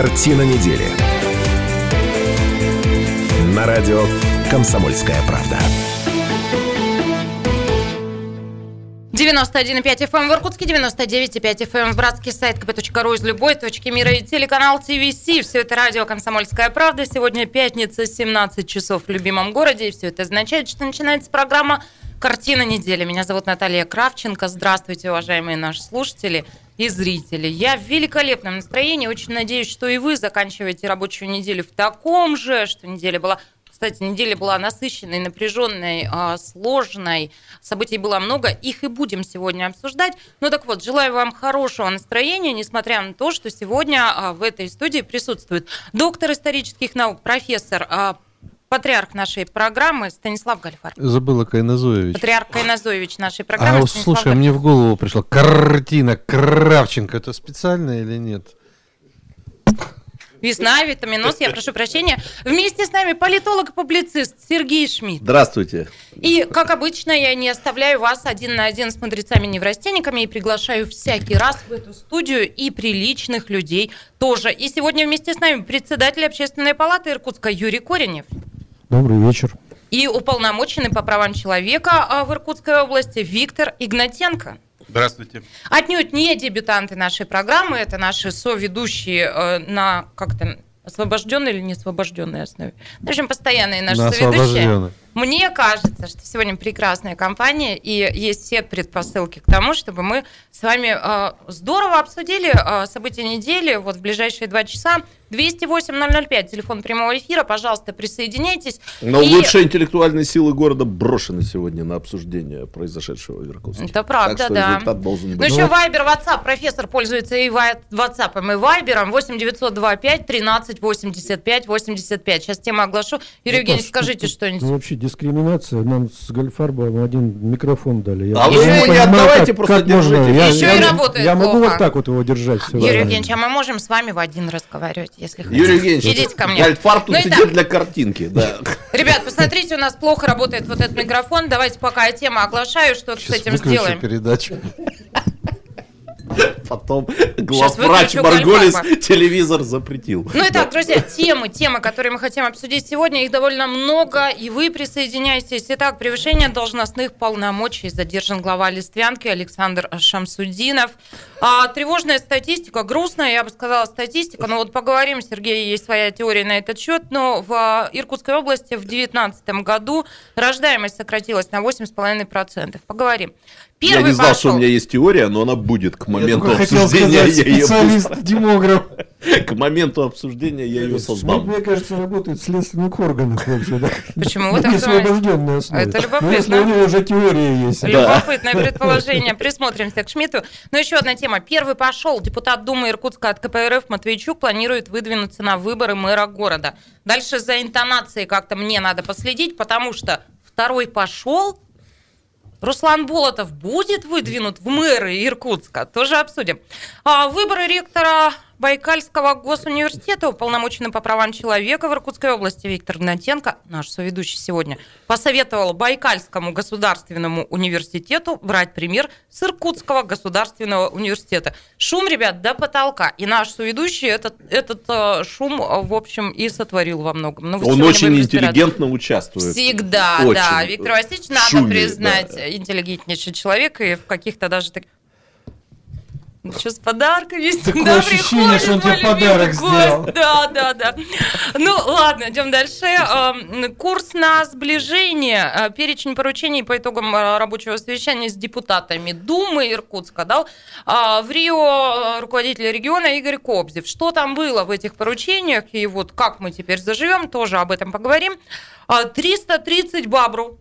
Картина недели. На радио «Комсомольская правда». 91,5 FM эм в Иркутске, 99,5 FM эм в Братске, сайт kp.ru из любой точки мира и телеканал ТВС. Все это радио «Комсомольская правда». Сегодня пятница, 17 часов в любимом городе. И все это означает, что начинается программа «Картина недели». Меня зовут Наталья Кравченко. Здравствуйте, уважаемые наши слушатели и зрители. Я в великолепном настроении. Очень надеюсь, что и вы заканчиваете рабочую неделю в таком же, что неделя была кстати, неделя была насыщенной, напряженной, а, сложной. Событий было много. Их и будем сегодня обсуждать. Ну так вот, желаю вам хорошего настроения, несмотря на то, что сегодня а, в этой студии присутствует доктор исторических наук, профессор а, патриарх нашей программы Станислав Гальфар. Забыла Кайназоевич. Патриарх Кайназоевич нашей программы. А, Станислав слушай, Гальфар. мне в голову пришла картина Кравченко. Это специально или нет? Весна, витаминоз, я прошу прощения. Вместе с нами политолог и публицист Сергей Шмидт. Здравствуйте. И, как обычно, я не оставляю вас один на один с мудрецами-неврастенниками и приглашаю всякий раз в эту студию и приличных людей тоже. И сегодня вместе с нами председатель общественной палаты Иркутска Юрий Коренев. Добрый вечер. И уполномоченный по правам человека а, в Иркутской области Виктор Игнатенко. Здравствуйте. Отнюдь не дебютанты нашей программы, это наши соведущие э, на как-то освобожденной или не освобожденной основе. В общем, постоянные наши на соведущие. Мне кажется, что сегодня прекрасная компания, и есть все предпосылки к тому, чтобы мы с вами э, здорово обсудили э, события недели вот в ближайшие два часа. 208-005, телефон прямого эфира, пожалуйста, присоединяйтесь. Но и... лучшие интеллектуальные силы города брошены сегодня на обсуждение произошедшего в Иркутске. Это правда, так да. результат должен быть. Ну, еще Вайбер, WhatsApp, профессор пользуется и WhatsApp, и Вайбером, 8 925 13 85 85. Сейчас тему оглашу. Юрий Евгеньевич, скажите что-нибудь. Ну, вообще дискриминация. Нам с Гольфарбом один микрофон дали. Я а вы его не отдавайте, как, просто как держите. Можно? Я, Еще я, и работает Я плохо. могу вот так вот его держать. Все Юрий Евгеньевич, а мы можем с вами в один разговаривать, если хотите. Юрий Евгеньевич, Идите ко мне. Гольфарб тут ну, сидит для картинки. Да. Ребят, посмотрите, у нас плохо работает вот этот микрофон. Давайте пока я тему оглашаю, что Сейчас с этим сделаем. передачу. Потом главврач Марголис телевизор запретил. Ну и так, друзья, темы, темы, которые мы хотим обсудить сегодня, их довольно много, и вы присоединяйтесь. Итак, превышение должностных полномочий задержан глава Листвянки Александр Шамсудинов. А, тревожная статистика, грустная, я бы сказала, статистика. Но вот поговорим, Сергей, есть своя теория на этот счет. Но в Иркутской области в 2019 году рождаемость сократилась на 8,5%. Поговорим. Первый я не знал, пошел. что у меня есть теория, но она будет к моменту я обсуждения. Сказать, я специалист, демограф. К моменту обсуждения я ее создам. Мне кажется, работает в следственных органах вообще. Да? Почему вы так основе. Это любопытно. если у него уже теория есть. Любопытное предположение. Присмотримся к Шмидту. Но еще одна тема. Первый пошел. Депутат Думы Иркутска от КПРФ Матвейчук планирует выдвинуться на выборы мэра города. Дальше за интонацией как-то мне надо последить, потому что второй пошел, Руслан Болотов будет выдвинут в мэры Иркутска? Тоже обсудим. А выборы ректора Байкальского госуниверситета, уполномоченный по правам человека в Иркутской области Виктор Гнатенко, наш соведущий сегодня, посоветовал Байкальскому государственному университету брать пример с Иркутского государственного университета. Шум, ребят, до потолка. И наш соведущий этот, этот э, шум, в общем, и сотворил во многом. Но Он очень интеллигентно участвует. Всегда, очень да. Виктор Васильевич, надо шуме, признать, да. интеллигентнейший человек, и в каких-то даже таких что с подарками Такое ощущение, что он тебе подарок сделал. Да, да, да. Ну, ладно, идем дальше. Эм, курс на сближение. Э, перечень поручений по итогам э, рабочего совещания с депутатами Думы Иркутска дал э, в Рио руководитель региона Игорь Кобзев. Что там было в этих поручениях и вот как мы теперь заживем, тоже об этом поговорим. 330 бабру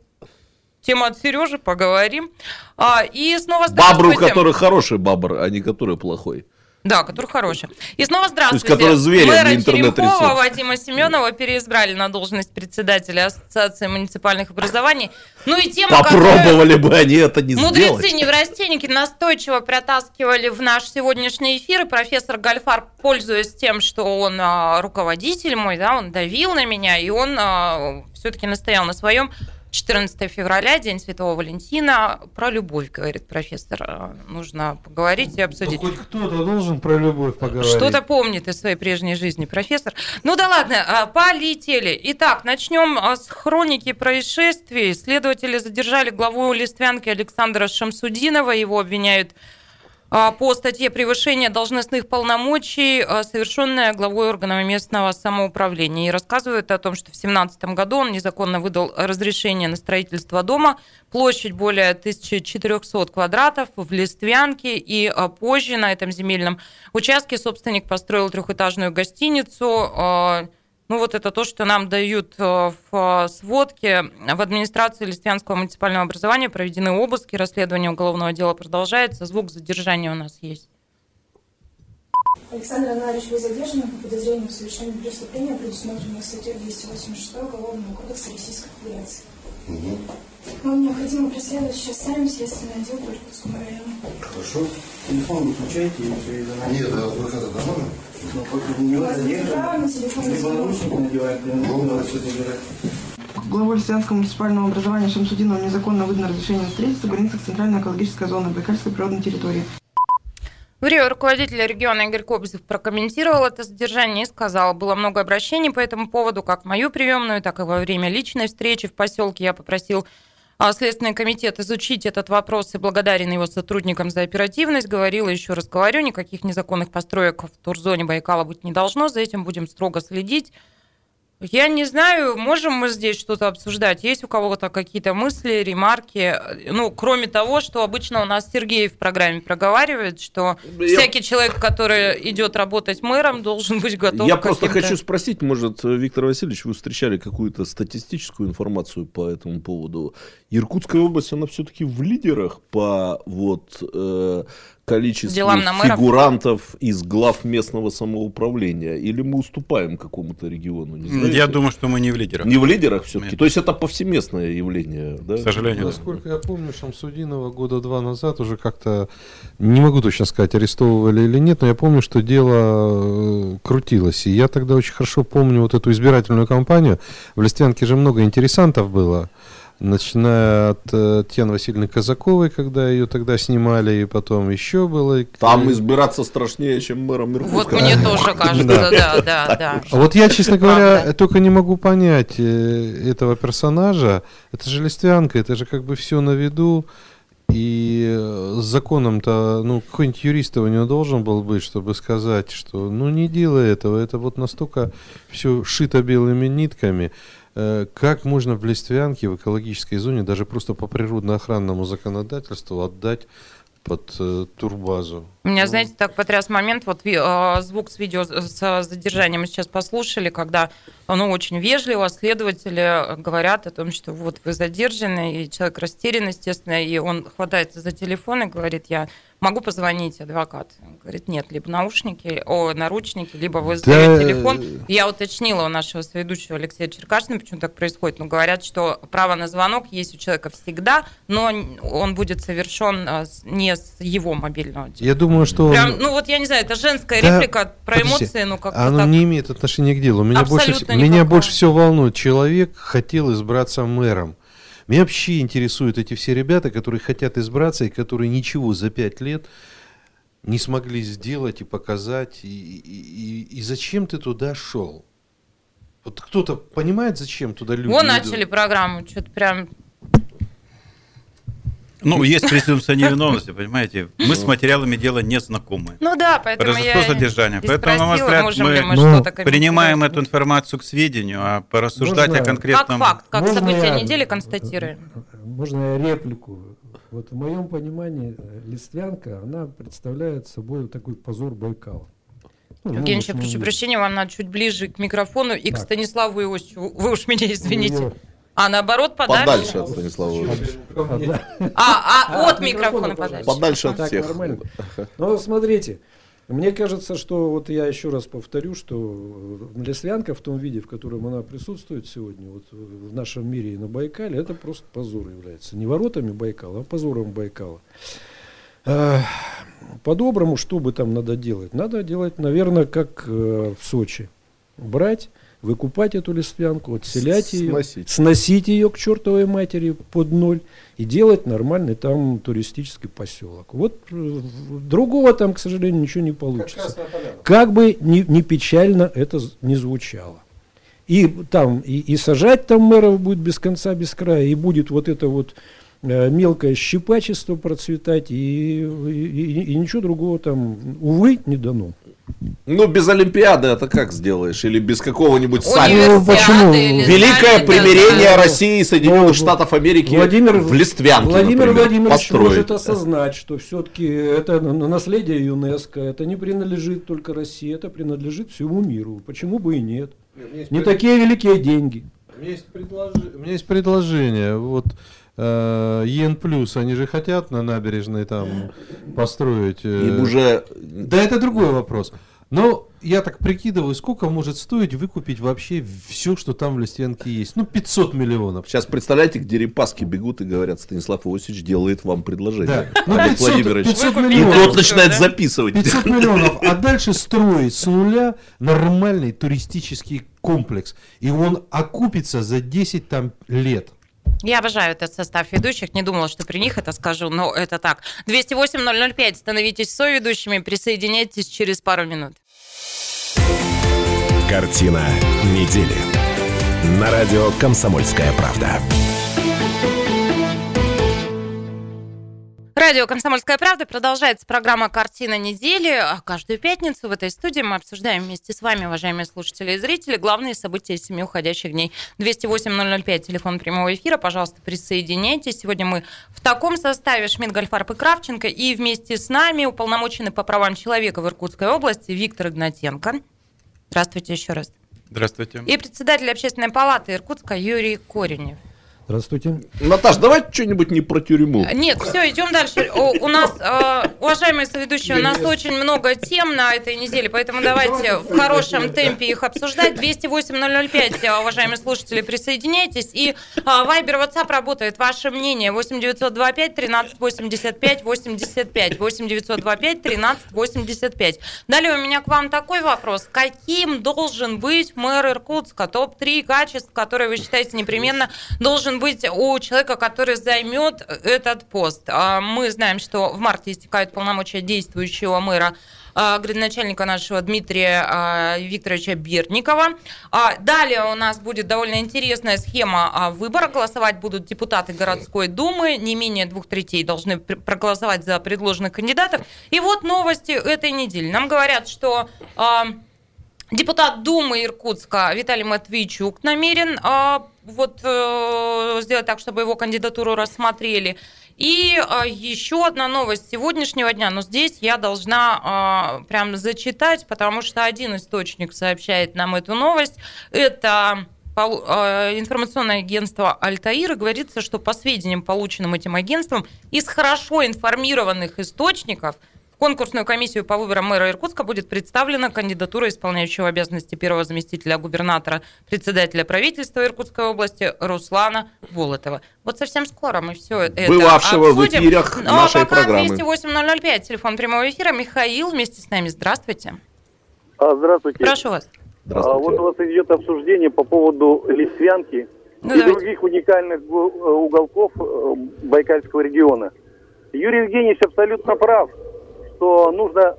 Тема от Сережи, поговорим. А, и снова здравствуйте. Бабру, который хороший бабр, а не который плохой. Да, который хороший. И снова здравствуйте. То есть, который Мэра интернет Черемхова Вадима Семенова переизбрали на должность председателя Ассоциации муниципальных образований. Ну и тема, Попробовали бы они это не Мудрецы, сделать. Мудрецы, неврастенники настойчиво протаскивали в наш сегодняшний эфир. И профессор Гальфар, пользуясь тем, что он а, руководитель мой, да, он давил на меня, и он а, все-таки настоял на своем 14 февраля, День Святого Валентина. Про любовь, говорит профессор. Э, Нужно поговорить и обсудить. хоть кто-то должен про любовь поговорить. Что-то помнит из своей прежней жизни профессор. Ну да ладно, а, полетели. Итак, начнем а, с хроники происшествий. Следователи задержали главу Листвянки Александра Шамсудинова. Его обвиняют по статье «Превышение должностных полномочий», а, совершенное главой органов местного самоуправления. И рассказывают о том, что в 2017 году он незаконно выдал разрешение на строительство дома, площадь более 1400 квадратов в Листвянке, и а, позже на этом земельном участке собственник построил трехэтажную гостиницу, ну вот это то, что нам дают э, в сводке. В администрации Листвянского муниципального образования проведены обыски, расследование уголовного дела продолжается. Звук задержания у нас есть. Александр Анарович, вы задержаны по подозрению в совершении преступления, предусмотренного статьей 286 Уголовного кодекса Российской Федерации. Угу. Вам необходимо преследовать сейчас сами следственный отдел по Иркутскому району. Хорошо. Телефон выключайте и все из Нет, да, вы это домой? Ну, как не надо, телефон. Либо наручники надевать, либо все забирать. Главой Лисянского муниципального образования Шамсудиновым незаконно выдано разрешение на строительство в границах Центральной экологической зоны Байкальской природной территории. В Рио руководитель региона Игорь Кобзев прокомментировал это задержание и сказал, было много обращений по этому поводу, как в мою приемную, так и во время личной встречи в поселке. Я попросил Следственный комитет изучить этот вопрос и благодарен его сотрудникам за оперативность. Говорила, еще раз говорю, никаких незаконных построек в турзоне Байкала быть не должно. За этим будем строго следить. Я не знаю, можем мы здесь что-то обсуждать. Есть у кого-то какие-то мысли, ремарки? Ну, кроме того, что обычно у нас Сергей в программе проговаривает, что я... всякий человек, который идет работать мэром, должен быть готов. Я просто хочу спросить, может, Виктор Васильевич, вы встречали какую-то статистическую информацию по этому поводу? Иркутская область, она все-таки в лидерах по вот э, количеству фигурантов из глав местного самоуправления? Или мы уступаем какому-то региону? Не я думаю, что мы не в лидерах. Не в лидерах все-таки? То есть это повсеместное явление? Да? К сожалению. Насколько я помню, Шамсудинова года два назад уже как-то, не могу точно сказать, арестовывали или нет, но я помню, что дело э, крутилось. И я тогда очень хорошо помню вот эту избирательную кампанию. В Листвянке же много интересантов было начиная от э, Татьяны Васильевны Казаковой, когда ее тогда снимали, и потом еще было. Там избираться страшнее, чем мэром Иркутска. Вот мне тоже кажется, да, да, да. А вот я, честно говоря, только не могу понять э, этого персонажа. Это же листвянка, это же как бы все на виду. И э, с законом-то, ну, какой-нибудь юрист его не должен был быть, чтобы сказать, что, ну, не делай этого, это вот настолько все шито белыми нитками. Э, как можно в Листвянке, в экологической зоне, даже просто по природно-охранному законодательству отдать под э, турбазу. Меня, ну. знаете, так потряс момент, вот э, звук с видео с задержанием мы сейчас послушали, когда ну, очень вежливо следователи говорят о том, что вот вы задержаны, и человек растерян, естественно, и он хватается за телефон и говорит, я могу позвонить адвокат. Он говорит, нет, либо наушники, о, наручники, либо вы да... телефон. Я уточнила у нашего соведущего Алексея Черкашина, почему так происходит. Но говорят, что право на звонок есть у человека всегда, но он будет совершен а, не с его мобильного телефона. Я думаю, что... Прям, ну вот я не знаю, это женская да, реплика про подожди, эмоции, ну как Оно так... не имеет отношения к делу. Меня, больше, меня больше всего волнует, человек хотел избраться мэром. Меня вообще интересуют эти все ребята, которые хотят избраться и которые ничего за пять лет не смогли сделать и показать. И, и, и, и зачем ты туда шел? Вот кто-то понимает, зачем туда люди Вон идут? начали программу, что-то прям ну, есть презумпция невиновности, понимаете? Мы с материалами дела не знакомы. Ну да, поэтому Произошло я задержание. Поэтому, на мой взгляд, мы, мы ну, принимаем эту информацию к сведению, а порассуждать можно, о конкретном... Как факт, как можно событие я, недели констатируем. Можно я реплику? Вот в моем понимании Листвянка, она представляет собой такой позор Байкала. Ну, Евгений, я прошу прощения, вам надо чуть ближе к микрофону и так. к Станиславу Иосифу. Вы уж меня извините. А наоборот, подальше? Подальше от Станислава А, а от микрофона подальше. Подальше от всех. Нормально. Ну, смотрите, мне кажется, что вот я еще раз повторю, что Лесвянка в том виде, в котором она присутствует сегодня, вот в нашем мире и на Байкале, это просто позор является. Не воротами Байкала, а позором Байкала. А, по-доброму, что бы там надо делать? Надо делать, наверное, как э, в Сочи. Брать выкупать эту листвянку, отселять ее, сносить. сносить ее к чертовой матери под ноль и делать нормальный там туристический поселок. Вот э, другого там, к сожалению, ничего не получится. Как бы ни, ни печально это не звучало. И там и, и сажать там мэров будет без конца, без края, и будет вот это вот мелкое щипачество процветать, и, и, и ничего другого там, увы, не дано. Ну, без Олимпиады это как сделаешь? Или без какого-нибудь саммита? Ну, почему? Великое примирение да. России и Соединенных ну, Штатов Америки Владимир, в Листвянке, Владимир например, Владимирович построить. может осознать, что все-таки это наследие юНЕСКо, это не принадлежит только России, это принадлежит всему миру. Почему бы и нет? не такие великие деньги. У меня есть, предлож... У меня есть предложение. Вот э, ЕН плюс, они же хотят на набережной там построить. Э... Им уже. Да, это другой вопрос. Но я так прикидываю, сколько может стоить выкупить вообще все, что там в Листвянке есть. Ну, 500 миллионов. Сейчас представляете, где репаски бегут и говорят, Станислав Иосифович делает вам предложение. Да. Ну, 500, Владимирович. 500 миллионов. И тот начинает да? записывать. 500 миллионов. А дальше строить с нуля нормальный туристический комплекс. И он окупится за 10 там, лет. Я обожаю этот состав ведущих. Не думала, что при них это скажу, но это так. 208-005. Становитесь соведущими. Присоединяйтесь через пару минут. Картина недели. На радио «Комсомольская правда». Радио «Комсомольская правда» продолжается программа «Картина недели». А каждую пятницу в этой студии мы обсуждаем вместе с вами, уважаемые слушатели и зрители, главные события семи уходящих дней. 208-005, телефон прямого эфира. Пожалуйста, присоединяйтесь. Сегодня мы в таком составе Шмидт, Гольфарб и Кравченко. И вместе с нами уполномоченный по правам человека в Иркутской области Виктор Игнатенко. Здравствуйте еще раз. Здравствуйте. И председатель общественной палаты Иркутска Юрий Коренев. Здравствуйте. Наташ, давай что-нибудь не про тюрьму. Нет, все, идем дальше. У, у нас, э, уважаемые соведущие, у нас очень много тем на этой неделе, поэтому давайте в хорошем темпе их обсуждать. 208-005, э, уважаемые слушатели, присоединяйтесь. И э, Вайбер, WhatsApp работает. Ваше мнение 8925 13 85 85 8925 13 85. Далее у меня к вам такой вопрос. Каким должен быть мэр Иркутска? Топ-3 качеств, которые вы считаете непременно должен быть у человека, который займет этот пост? А мы знаем, что в марте истекают полномочия действующего мэра а, градоначальника нашего Дмитрия а, Викторовича Берникова. Далее у нас будет довольно интересная схема выбора. Голосовать будут депутаты городской думы. Не менее двух третей должны проголосовать за предложенных кандидатов. И вот новости этой недели. Нам говорят, что депутат Думы Иркутска Виталий Матвейчук намерен вот э, сделать так, чтобы его кандидатуру рассмотрели. И э, еще одна новость сегодняшнего дня, но здесь я должна э, прям зачитать, потому что один источник сообщает нам эту новость. Это э, информационное агентство Альтаир, говорится, что по сведениям, полученным этим агентством, из хорошо информированных источников – конкурсную комиссию по выборам мэра Иркутска будет представлена кандидатура исполняющего обязанности первого заместителя губернатора, председателя правительства Иркутской области Руслана Волотова. Вот совсем скоро мы все это Бывавшего обсудим. в эфирах ну, нашей а пока программы. 208 телефон прямого эфира. Михаил вместе с нами. Здравствуйте. А, здравствуйте. Прошу вас. А, вот у вас идет обсуждение по поводу Лисвянки ну, и давайте. других уникальных уголков э, Байкальского региона. Юрий Евгеньевич абсолютно прав что нужно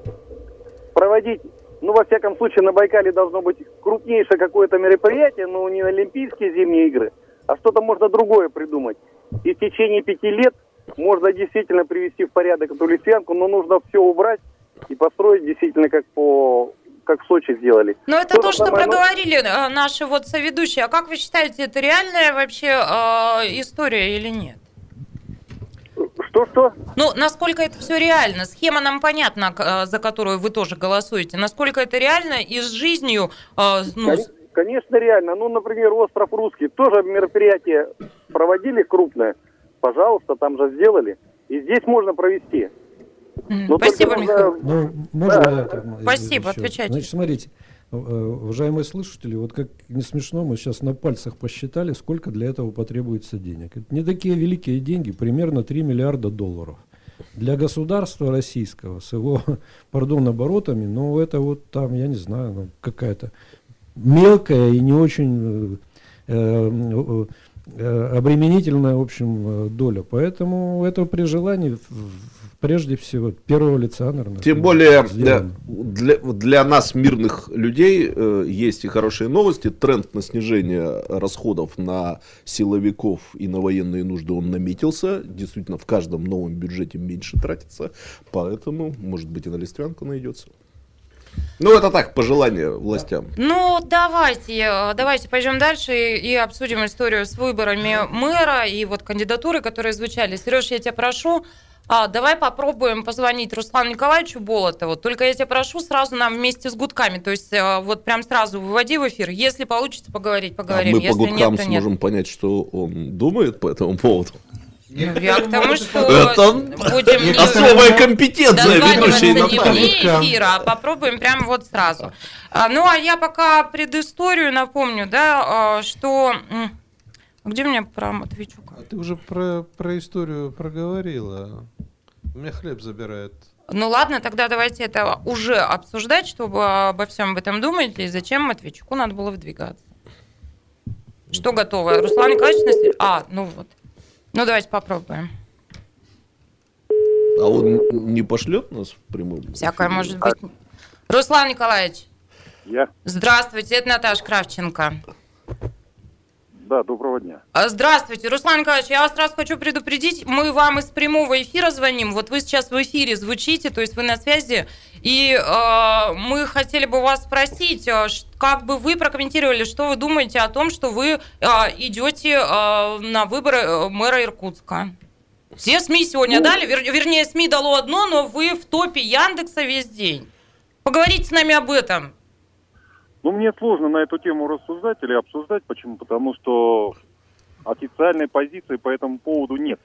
проводить, ну, во всяком случае, на Байкале должно быть крупнейшее какое-то мероприятие, но не Олимпийские зимние игры, а что-то можно другое придумать. И в течение пяти лет можно действительно привести в порядок эту лесвянку, но нужно все убрать и построить действительно как по как в Сочи сделали. Но это то, что самое... проговорили э, наши вот соведущие. А как вы считаете, это реальная вообще э, история или нет? Что-что? Ну, насколько это все реально? Схема нам понятна, э, за которую вы тоже голосуете. Насколько это реально и с жизнью... Э, ну... Конечно, реально. Ну, например, остров Русский. Тоже мероприятие проводили крупное. Пожалуйста, там же сделали. И здесь можно провести. Но Спасибо, Михаил. Ну, можно да. это, Спасибо, еще. отвечайте. Значит, смотрите, уважаемые слушатели, вот как не смешно, мы сейчас на пальцах посчитали, сколько для этого потребуется денег. Это не такие великие деньги, примерно 3 миллиарда долларов. Для государства российского с его, пардон, оборотами, ну это вот там, я не знаю, ну, какая-то мелкая и не очень обременительная, в общем, доля. Поэтому это при желании прежде всего первого лица, наверное. Тем более для, для, для нас, мирных людей, э, есть и хорошие новости. Тренд на снижение расходов на силовиков и на военные нужды, он наметился. Действительно, в каждом новом бюджете меньше тратится. Поэтому, может быть, и на Листвянку найдется. Ну, это так, пожелание властям. Ну, давайте, э, давайте пойдем дальше и, и обсудим историю с выборами мэра и вот кандидатуры, которые звучали. Сереж, я тебя прошу, а, давай попробуем позвонить Руслану Николаевичу Болотову. Только я тебя прошу сразу нам вместе с гудками. То есть э, вот прям сразу выводи в эфир. Если получится поговорить, поговорим. А мы Если по гудкам нет, сможем нет. понять, что он думает по этому поводу. Ну, я к тому, что это будем особая компетенция ведущей не эфира, а попробуем прямо вот сразу. А, ну, а я пока предысторию напомню, да, а, что... Где у меня про Матвейчука? А ты уже про, про историю проговорила. У меня хлеб забирает. Ну ладно, тогда давайте это уже обсуждать, чтобы обо всем об этом думать, и зачем Матвейчуку надо было выдвигаться. Что готово? Руслан Николаевич, а, ну вот. Ну давайте попробуем. А он не пошлет нас в прямом? Всякое может быть. Руслан Николаевич. Я. Здравствуйте, это Наташа Кравченко. Да, доброго дня. А, здравствуйте, Руслан Николаевич, я вас сразу хочу предупредить, мы вам из прямого эфира звоним, вот вы сейчас в эфире звучите, то есть вы на связи, и э, мы хотели бы вас спросить, а, как бы вы прокомментировали, что вы думаете о том, что вы э, идете э, на выборы э, мэра Иркутска? Все СМИ сегодня ну, дали, вер, вернее, СМИ дало одно, но вы в топе Яндекса весь день. Поговорите с нами об этом. Ну, мне сложно на эту тему рассуждать или обсуждать. Почему? Потому что официальной позиции по этому поводу нет.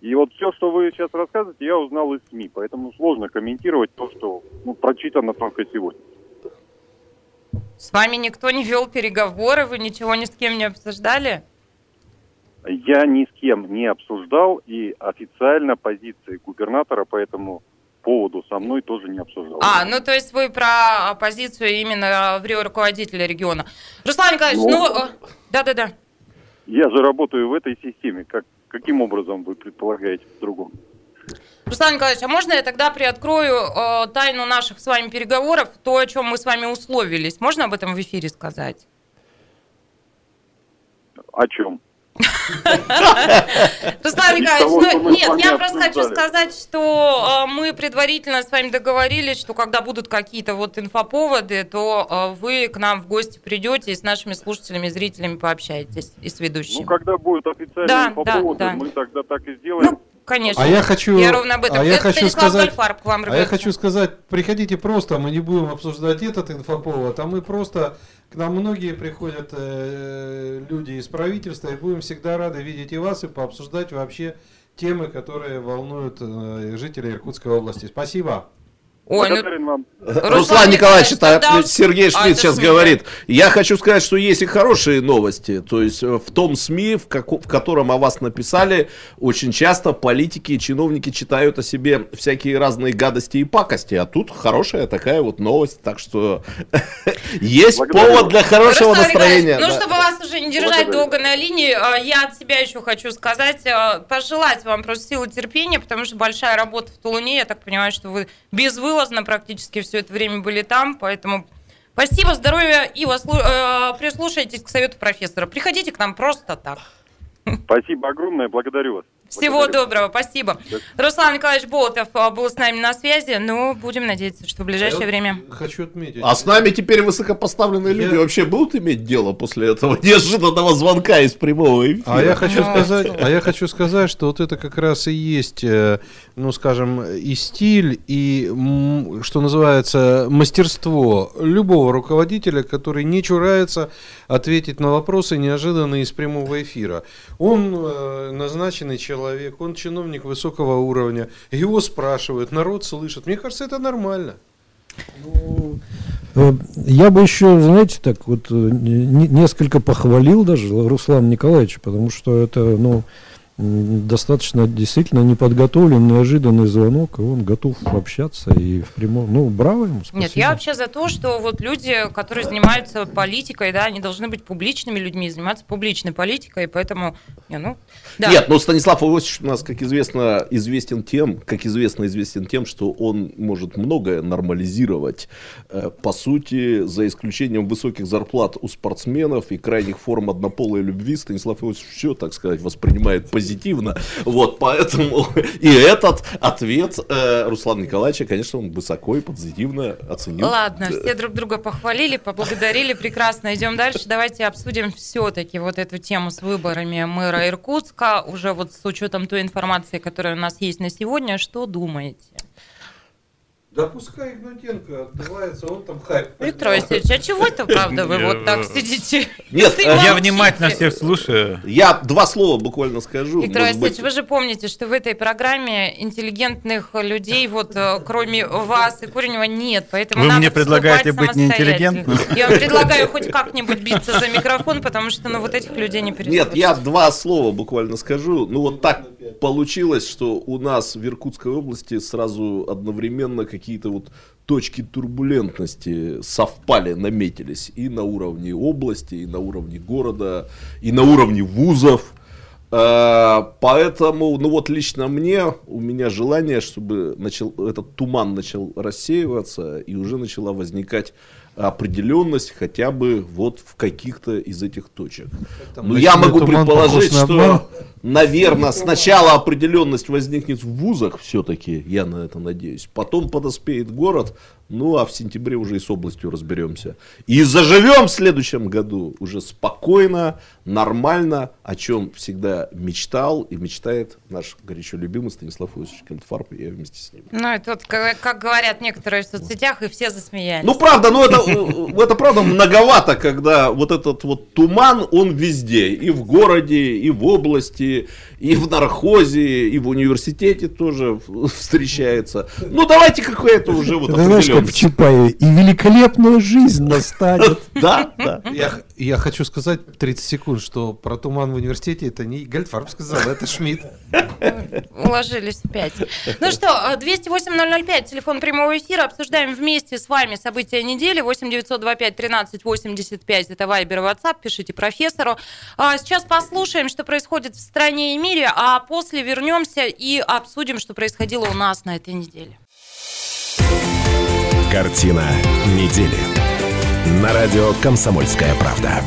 И вот все, что вы сейчас рассказываете, я узнал из СМИ. Поэтому сложно комментировать то, что ну, прочитано только сегодня. С вами никто не вел переговоры, вы ничего ни с кем не обсуждали? Я ни с кем не обсуждал, и официально позиции губернатора по этому поводу со мной тоже не обсуждал. А, ну то есть вы про позицию именно в руководителя региона. Руслан Николаевич, ну... ну э, да-да-да. Я же работаю в этой системе. Как, каким образом вы предполагаете в другом? Руслан Николаевич, а можно я тогда приоткрою э, тайну наших с вами переговоров, то, о чем мы с вами условились? Можно об этом в эфире сказать? О чем? Руслан Николаевич, ну, нет, я просто хочу сказать, что э, мы предварительно с вами договорились, что когда будут какие-то вот инфоповоды, то э, вы к нам в гости придете и с нашими слушателями, зрителями пообщаетесь и с ведущим. Ну, когда будут официальные инфоповоды, мы тогда так и сделаем. Конечно. А я хочу, я ровно об этом. А я хочу сказать, к вам, а я хочу сказать, приходите просто, мы не будем обсуждать этот инфоповод, а мы просто к нам многие приходят э, люди из правительства, и будем всегда рады видеть и вас, и пообсуждать вообще темы, которые волнуют э, жителей Иркутской области. Спасибо. Ой, ну... вам. Руслан, Руслан Николаевич, это да. Сергей Шмидт а, сейчас СМИ, говорит. Я хочу сказать, что есть и хорошие новости. То есть э, в том СМИ, в, как, в котором о вас написали, очень часто политики и чиновники читают о себе всякие разные гадости и пакости. А тут хорошая такая вот новость. Так что есть повод для хорошего настроения. Ну, чтобы вас уже не держать долго на линии, э, я от себя еще хочу сказать, э, пожелать вам просто силы терпения, потому что большая работа в Тулуне. Я так понимаю, что вы без вылаза безвылазно практически все это время были там, поэтому спасибо, здоровья и вас, э, прислушайтесь к совету профессора. Приходите к нам просто так. Спасибо огромное, благодарю вас. Всего Благодарю. доброго, спасибо. Руслан Николаевич Болотов а, был с нами на связи, но будем надеяться, что в ближайшее Я время... Хочу отметить. А с нами теперь высокопоставленные люди вообще будут иметь дело после этого неожиданного звонка из прямого эфира? А я хочу сказать, а я хочу сказать, что вот это как раз и есть, э, ну, скажем, и стиль, и, что называется, мастерство любого руководителя, который не чурается ответить на вопросы неожиданно из прямого эфира. Он э, назначенный человек, человек, он чиновник высокого уровня, его спрашивают, народ слышит. Мне кажется, это нормально. Ну, я бы еще, знаете, так вот э, несколько похвалил даже Руслана Николаевича, потому что это, ну, достаточно действительно неподготовлен, неожиданный звонок, и он готов общаться и в прямом. Ну, браво ему, спасибо. Нет, я вообще за то, что вот люди, которые занимаются политикой, да, они должны быть публичными людьми, заниматься публичной политикой, поэтому, не, ну, да. Нет, но Станислав Иосифович у нас, как известно, известен тем, как известно, известен тем, что он может многое нормализировать. Э, по сути, за исключением высоких зарплат у спортсменов и крайних форм однополой любви, Станислав Иосифович все, так сказать, воспринимает позитивно позитивно. Вот, поэтому и этот ответ э, Руслана Николаевича, конечно, он высоко и позитивно оценил. Ладно, все друг друга похвалили, поблагодарили, прекрасно. Идем дальше. Давайте обсудим все-таки вот эту тему с выборами мэра Иркутска, уже вот с учетом той информации, которая у нас есть на сегодня. Что думаете? Да пускай Игнатенко отдувается, он там хайп. Виктор Васильевич, а чего это, правда, вы вот так сидите? Нет, я внимательно всех слушаю. Я два слова буквально скажу. Виктор Васильевич, вы же помните, что в этой программе интеллигентных людей, вот э, кроме вас и Коренева, нет, поэтому Вы мне предлагаете быть неинтеллигентным? Я вам предлагаю хоть как-нибудь биться за микрофон, потому что, ну, вот этих людей не переслушать. Нет, я два слова буквально скажу. Ну, вот так получилось, что у нас в Иркутской области сразу одновременно какие какие-то вот точки турбулентности совпали, наметились и на уровне области, и на уровне города, и на уровне вузов. А, поэтому, ну вот лично мне, у меня желание, чтобы начал, этот туман начал рассеиваться и уже начала возникать определенность хотя бы вот в каких-то из этих точек. Ну, я могу предположить, что, наверное, сначала определенность возникнет в вузах все-таки, я на это надеюсь. Потом подоспеет город, ну, а в сентябре уже и с областью разберемся. И заживем в следующем году уже спокойно, нормально, о чем всегда мечтал и мечтает наш горячо любимый Станислав Иосифович Кентфарп, и я вместе с ним. Ну, это вот, как, как говорят некоторые в соцсетях, и все засмеялись. Ну, правда, ну это, это правда многовато, когда вот этот вот туман, он везде, и в городе, и в области, и в нархозе, и в университете тоже встречается. Ну, давайте какое-то уже вот Знаешь, как в Чапаеве, и великолепная жизнь настанет. Да, да. Я хочу сказать 30 секунд, что про туман в университете это не Гальдфарб сказал, это Шмидт. Уложились в 5. Ну что, 208-005, телефон прямого эфира. Обсуждаем вместе с вами события недели. 8 925 13 85, это Вайбер и WhatsApp. Пишите профессору. А сейчас послушаем, что происходит в стране и мире, а после вернемся и обсудим, что происходило у нас на этой неделе. Картина недели. На радио «Комсомольская правда».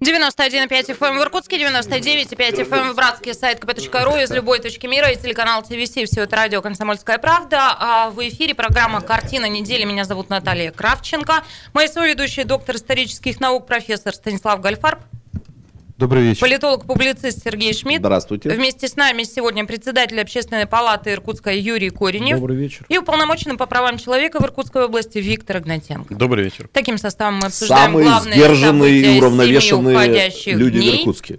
91,5 FM эм в Иркутске, 99,5 FM эм в Братске, сайт kp.ru из любой точки мира и телеканал ТВС. Все это радио «Комсомольская правда». А в эфире программа «Картина недели». Меня зовут Наталья Кравченко. Мои соведущие доктор исторических наук, профессор Станислав Гальфарб. Добрый вечер. Политолог-публицист Сергей Шмидт. Здравствуйте. Вместе с нами сегодня председатель Общественной палаты Иркутска Юрий Коренев. Добрый вечер. И уполномоченный по правам человека в Иркутской области Виктор Игнатенко. Добрый вечер. Таким составом мы обсуждаем Самые главные сдержанные и уравновешенные люди дней. в Иркутске.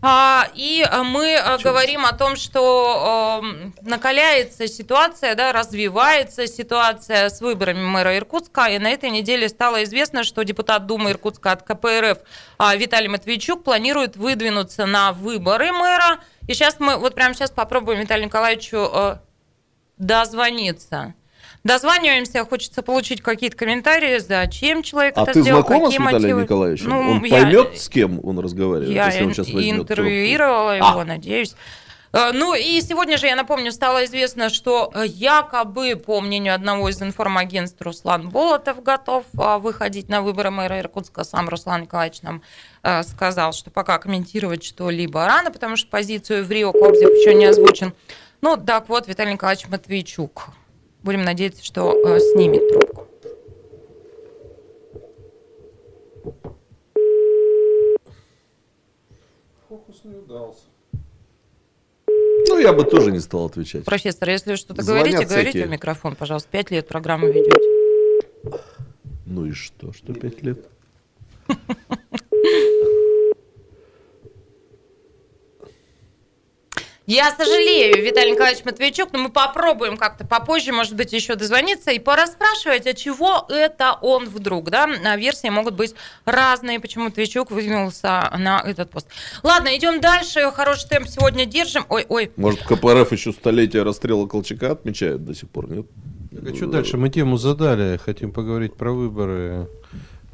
А, и а, мы а, говорим о том, что накаляется ситуация, да, развивается ситуация с выборами мэра Иркутска. И на этой неделе стало известно, что депутат Думы Иркутска от КПРФ Виталий Матвейчук планирует выдвинуться на выборы мэра. И сейчас мы, вот прямо сейчас попробуем Виталию Николаевичу дозвониться. Дозваниваемся, хочется получить какие-то комментарии, зачем человек а это ты сделал, знакома с Виталием мотивы. Николаевичем? Ну, он я, поймет, с кем он разговаривает, я если он сейчас возьмет интервьюировала трубку. его, а. надеюсь. Э, ну и сегодня же, я напомню, стало известно, что э, якобы, по мнению одного из информагентств, Руслан Болотов готов э, выходить на выборы мэра Иркутска. Сам Руслан Николаевич нам сказал, что пока комментировать что-либо рано, потому что позицию в Рио Кобзев еще не озвучен. Ну, так вот, Виталий Николаевич Матвейчук Будем надеяться, что э, снимет трубку. Фокус не удался. Ну, я бы тоже не стал отвечать. Профессор, если что-то говорите, говорите в микрофон, пожалуйста. Пять лет программу ведете. Ну и что, что пять лет? Я сожалею, Виталий Николаевич Матвейчук, но мы попробуем как-то попозже, может быть, еще дозвониться и пораспрашивать, от чего это он вдруг, да? А версии могут быть разные, почему Матвейчук выдвинулся на этот пост. Ладно, идем дальше, хороший темп сегодня держим. Ой, ой. Может, КПРФ еще столетие расстрела Колчака отмечает до сих пор, нет? Так, а что дальше? Мы тему задали, хотим поговорить про выборы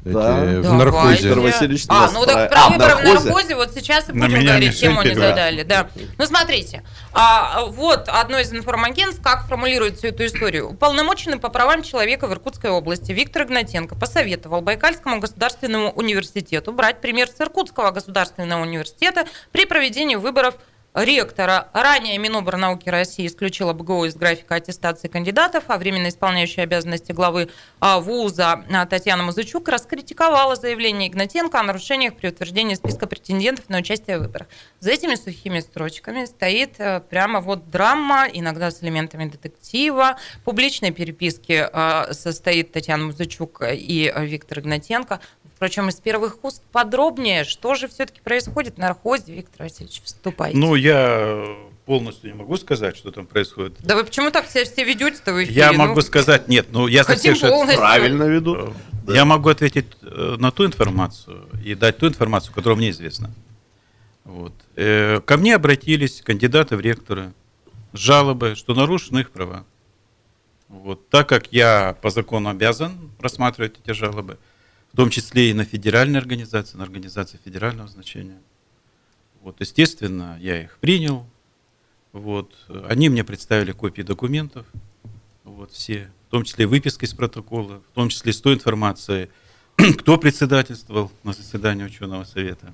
да. в Давайте. нархозе. Васильевич а, ну так про а, выборы в нархозе вот сейчас и будем говорить, тему не задали. Да. Ну смотрите, а, вот одно из информагентств, как формулирует всю эту историю. Уполномоченный по правам человека в Иркутской области Виктор Игнатенко посоветовал Байкальскому государственному университету брать пример с Иркутского государственного университета при проведении выборов ректора. Ранее Миноборнауки России исключила БГУ из графика аттестации кандидатов, а временно исполняющая обязанности главы а, вуза а, Татьяна Мазучук раскритиковала заявление Игнатенко о нарушениях при утверждении списка претендентов на участие в выборах. За этими сухими строчками стоит э, прямо вот драма, иногда с элементами детектива. Публичной переписки э, состоит Татьяна Мазучук и Виктор Игнатенко. Впрочем, из первых уст подробнее, что же все-таки происходит на нархозе, Виктор Васильевич, вступайте. Ну, я полностью не могу сказать, что там происходит. Да вы почему так себя все ведете-то в эфире? Я ну, могу сказать, нет, ну я совсем правильно веду. Я могу ответить э, на ту информацию и дать ту информацию, которая мне известна. Вот. Э, ко мне обратились кандидаты в ректоры с жалобой, что нарушены их права. Вот. Так как я по закону обязан рассматривать эти жалобы, в том числе и на федеральные организации, на организации федерального значения. Вот, естественно, я их принял. Вот, они мне представили копии документов, вот, все, в том числе выписки из протокола, в том числе с той информацией, кто председательствовал на заседании ученого совета.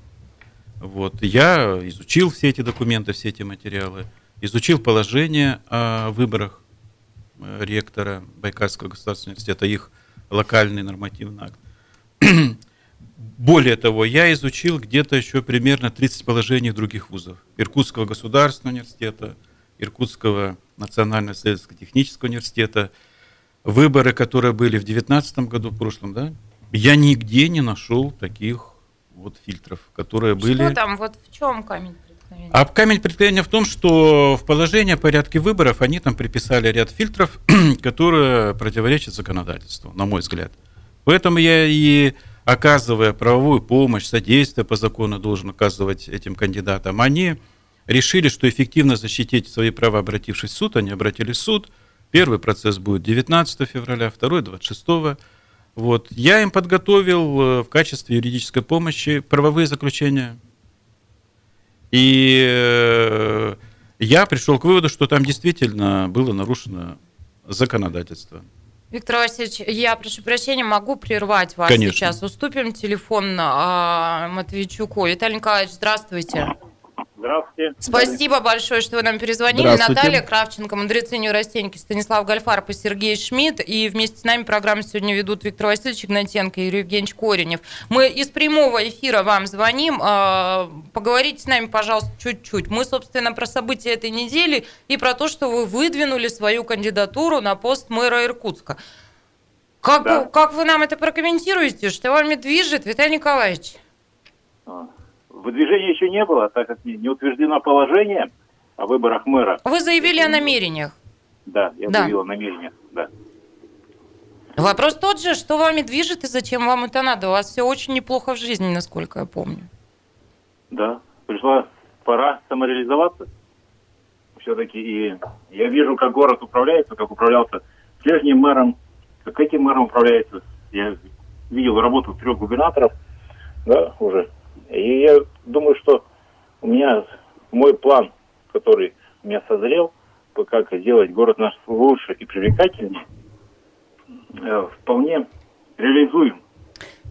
Вот, я изучил все эти документы, все эти материалы, изучил положение о выборах э, ректора Байкальского государственного университета, их локальный нормативный акт. Более того, я изучил где-то еще примерно 30 положений других вузов. Иркутского государственного университета, Иркутского национального исследовательско-технического университета. Выборы, которые были в 2019 году, в прошлом, да, я нигде не нашел таких вот фильтров, которые что были... Что там, вот в чем камень преткновения? А камень преткновения в том, что в положении о порядке выборов они там приписали ряд фильтров, которые противоречат законодательству, на мой взгляд. Поэтому я и оказывая правовую помощь, содействие по закону должен оказывать этим кандидатам. Они решили, что эффективно защитить свои права, обратившись в суд, они обратились в суд. Первый процесс будет 19 февраля, второй 26. Вот. Я им подготовил э, в качестве юридической помощи правовые заключения. И э, я пришел к выводу, что там действительно было нарушено законодательство. Виктор Васильевич, я прошу прощения, могу прервать вас Конечно. сейчас. Уступим телефон а, Матвейчуку. Виталий Николаевич, здравствуйте. Здравствуйте. Спасибо большое, что вы нам перезвонили. Наталья Кравченко, мудрецы Нюрастеньки, Станислав Гальфарб и Сергей Шмидт. И вместе с нами программу сегодня ведут Виктор Васильевич Игнатенко и Юрий Евгеньевич Коренев. Мы из прямого эфира вам звоним. А, поговорите с нами, пожалуйста, чуть-чуть. Мы, собственно, про события этой недели и про то, что вы выдвинули свою кандидатуру на пост мэра Иркутска. Как, да. как вы нам это прокомментируете? Что вами движет, Виталий Николаевич? А, Выдвижения еще не было, так как не, утверждено положение о выборах мэра. Вы заявили о намерениях? Да, я да. заявил о намерениях, да. Вопрос тот же, что вами движет и зачем вам это надо? У вас все очень неплохо в жизни, насколько я помню. Да, пришла пора самореализоваться. Все-таки и я вижу, как город управляется, как управлялся прежним мэром, как этим мэром управляется. Я видел работу трех губернаторов, да, уже и я думаю, что у меня мой план, который у меня созрел, как сделать город наш лучше и привлекательнее, э, вполне реализуем.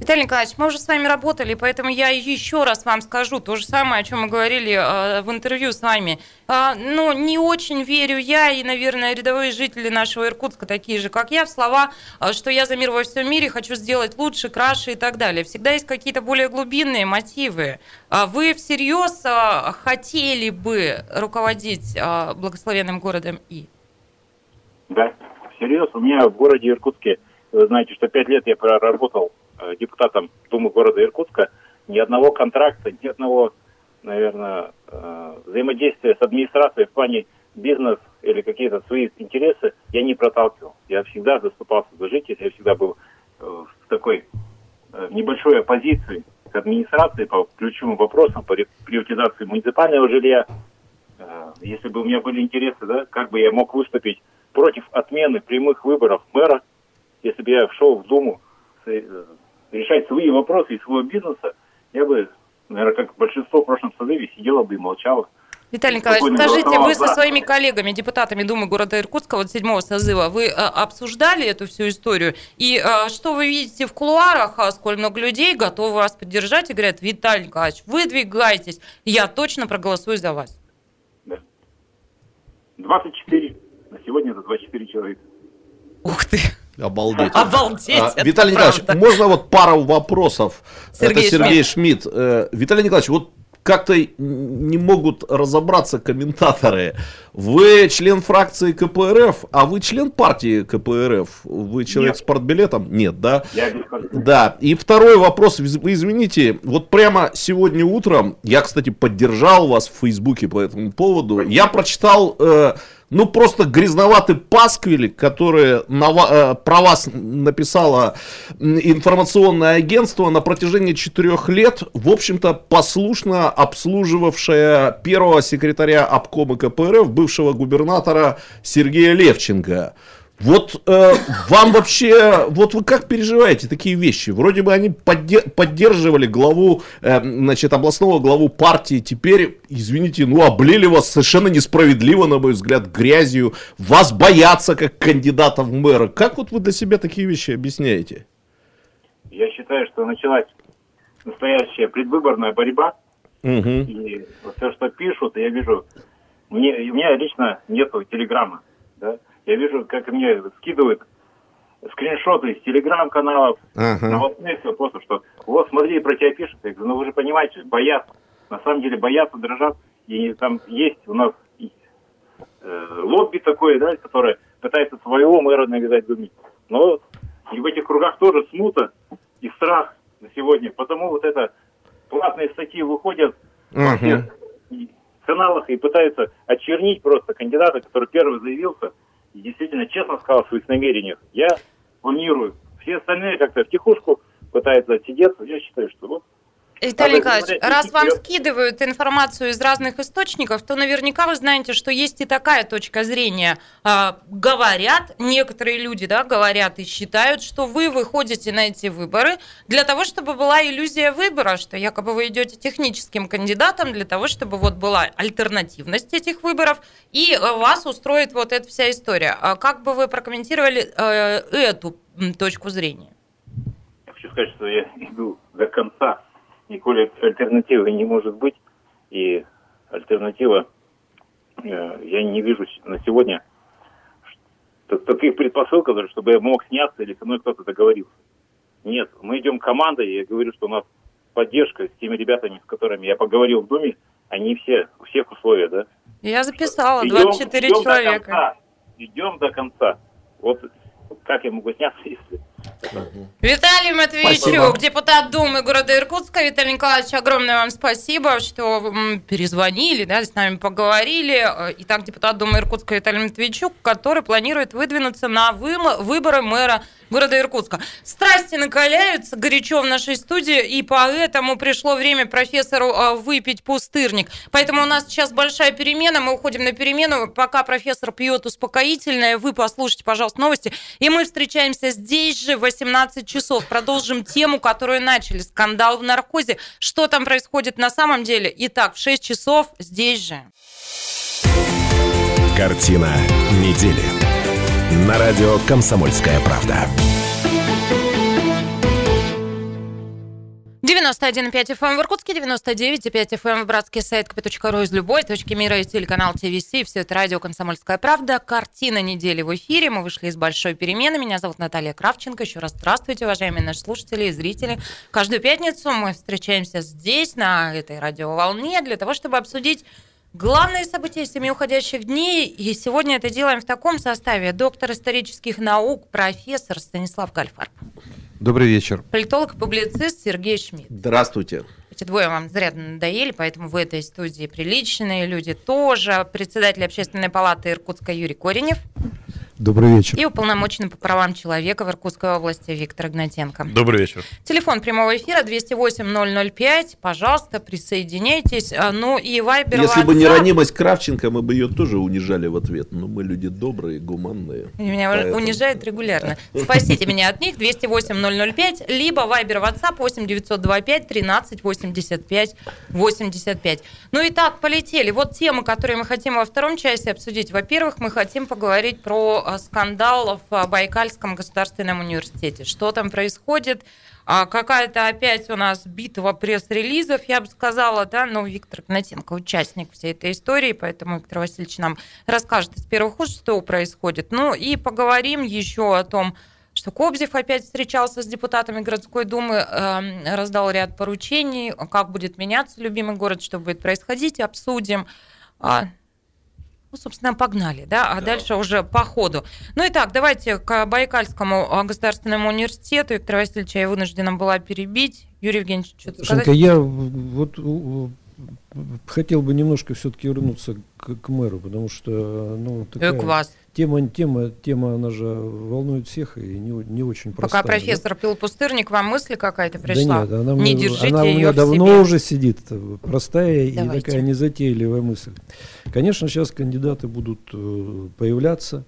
Виталий Николаевич, мы уже с вами работали, поэтому я еще раз вам скажу то же самое, о чем мы говорили э, в интервью с вами. Э, ну, не очень верю я и, наверное, рядовые жители нашего Иркутска, такие же, как я, в слова, э, что я за мир во всем мире, хочу сделать лучше, краше и так далее. Всегда есть какие-то более глубинные мотивы. Э, вы всерьез э, хотели бы руководить э, благословенным городом И? Да, всерьез. У меня в городе Иркутске, вы знаете, что пять лет я проработал депутатом Думы города Иркутска ни одного контракта, ни одного наверное, э, взаимодействия с администрацией в плане бизнес или какие-то свои интересы я не проталкивал. Я всегда заступался за жителей, я всегда был э, в такой э, небольшой оппозиции к администрации по ключевым вопросам, по приватизации муниципального жилья. Если бы у меня были интересы, да, как бы я мог выступить против отмены прямых выборов мэра, если бы я шел в Думу решать свои вопросы и своего бизнеса, я бы, наверное, как большинство в прошлом созыве, сидела бы и молчала. Виталий Николаевич, скажите, вы со своими коллегами, депутатами Думы города Иркутска, вот седьмого созыва, вы а, обсуждали эту всю историю? И а, что вы видите в кулуарах, а, сколь много людей готовы вас поддержать и говорят, Виталий Николаевич, выдвигайтесь, я точно проголосую за вас. Да. 24. На сегодня это 24 человека. Ух ты! Обалдеть. Обалдеть. А, Виталий Николаевич, правда. можно вот пару вопросов? Сергей это Сергей Шмидт. Шмидт. Э, Виталий Николаевич, вот как-то не могут разобраться комментаторы. Вы член фракции КПРФ, а вы член партии КПРФ? Вы человек Нет. с портбилетом? Нет, да? Я без Да. И второй вопрос. Вы извините, вот прямо сегодня утром, я, кстати, поддержал вас в Фейсбуке по этому поводу. Я прочитал... Э, ну просто грязноватый пасквили, который на, э, про вас написало информационное агентство на протяжении четырех лет, в общем-то, послушно обслуживавшее первого секретаря обкома КПРФ, бывшего губернатора Сергея Левченко. Вот э, вам вообще, вот вы как переживаете такие вещи? Вроде бы они подде- поддерживали главу, э, значит, областного главу партии, теперь, извините, ну облили вас совершенно несправедливо, на мой взгляд, грязью, вас боятся как кандидата в мэра. Как вот вы для себя такие вещи объясняете? Я считаю, что началась настоящая предвыборная борьба, угу. и все, что пишут, я вижу, мне, у меня лично нету телеграмма, да, я вижу, как мне скидывают скриншоты из телеграм-каналов, ага. новостных вопросов, что вот смотри, про тебя пишут. Я говорю, ну вы же понимаете, боятся. На самом деле боятся, дрожат. И там есть у нас э, лобби такое, да, которое пытается своего мэра навязать Думе. Но и в этих кругах тоже смута и страх на сегодня. Потому вот это платные статьи выходят uh-huh. во всех каналах и пытаются очернить просто кандидата, который первый заявился, и действительно честно сказал в своих намерениях. Я планирую. Все остальные как-то в тихушку пытаются отсидеться. Я считаю, что вот Виталий Николаевич, раз вам скидывают информацию из разных источников, то наверняка вы знаете, что есть и такая точка зрения. А, говорят, некоторые люди да, говорят и считают, что вы выходите на эти выборы для того, чтобы была иллюзия выбора, что якобы вы идете техническим кандидатом для того, чтобы вот была альтернативность этих выборов, и вас устроит вот эта вся история. А как бы вы прокомментировали э, эту точку зрения? Я хочу сказать, что я иду до конца никакой альтернативы не может быть. И альтернатива э, я не вижу на сегодня таких предпосылок, чтобы я мог сняться или со мной кто-то договорился. Нет, мы идем командой, я говорю, что у нас поддержка с теми ребятами, с которыми я поговорил в Думе, они все, у всех условия, да? Я записала, 24 идем, идем человека. До конца, идем до конца. Вот как я могу сняться, если Виталий Матвеевичук, депутат Думы города Иркутска. Виталий Николаевич, огромное вам спасибо, что перезвонили, да, с нами поговорили. Итак, депутат Думы Иркутска Виталий Матвеевичук, который планирует выдвинуться на выборы мэра города Иркутска. Страсти накаляются горячо в нашей студии, и поэтому пришло время профессору а, выпить пустырник. Поэтому у нас сейчас большая перемена, мы уходим на перемену. Пока профессор пьет успокоительное, вы послушайте, пожалуйста, новости. И мы встречаемся здесь же в 18 часов. Продолжим тему, которую начали. Скандал в наркозе. Что там происходит на самом деле? Итак, в 6 часов здесь же. Картина недели на радио «Комсомольская правда». 91,5 FM эм в Иркутске, 99,5 FM эм в Братске, сайт kp.ru из любой точки мира и телеканал ТВС. Все это радио «Комсомольская правда». Картина недели в эфире. Мы вышли из большой перемены. Меня зовут Наталья Кравченко. Еще раз здравствуйте, уважаемые наши слушатели и зрители. Каждую пятницу мы встречаемся здесь, на этой радиоволне, для того, чтобы обсудить Главные события семи уходящих дней, и сегодня это делаем в таком составе. Доктор исторических наук, профессор Станислав Гальфарб. Добрый вечер. Политолог и публицист Сергей Шмидт. Здравствуйте. Слушайте, двое вам зарядно надоели, поэтому в этой студии приличные люди тоже. Председатель общественной палаты Иркутска Юрий Коренев. Добрый вечер. И уполномоченный по правам человека в Иркутской области Виктор Игнатенко. Добрый вечер. Телефон прямого эфира 208-005. Пожалуйста, присоединяйтесь. А, ну и Вайбер, Если WhatsApp... бы не ранимость Кравченко, мы бы ее тоже унижали в ответ. Но мы люди добрые, гуманные. Меня поэтому... унижают регулярно. Спасите меня от них. 208-005. Либо Вайбер, WhatsApp 8 925 13 85 85. Ну и так, полетели. Вот темы, которые мы хотим во втором части обсудить. Во-первых, мы хотим поговорить про скандал в Байкальском государственном университете. Что там происходит? А какая-то опять у нас битва пресс-релизов, я бы сказала, да, но Виктор Гнатенко участник всей этой истории, поэтому Виктор Васильевич нам расскажет из первых уст, что происходит. Ну и поговорим еще о том, что Кобзев опять встречался с депутатами городской думы, э, раздал ряд поручений, как будет меняться любимый город, что будет происходить, обсудим. А, ну, собственно, погнали, да, а да. дальше уже по ходу. Ну и так, давайте к Байкальскому а, государственному университету. Виктор Васильевич, я вынуждена была перебить. Юрий Евгеньевич, что-то сказать? Женка, я вот хотел бы немножко все-таки вернуться к, к мэру, потому что, ну, такая вас. тема, тема, тема, она же волнует всех и не, не очень простая. Пока профессор да? пил пустырник, вам мысль какая-то пришла? Да нет, она, не мне, она у меня давно себе. уже сидит, простая Давайте. и такая незатейливая мысль. Конечно, сейчас кандидаты будут э, появляться,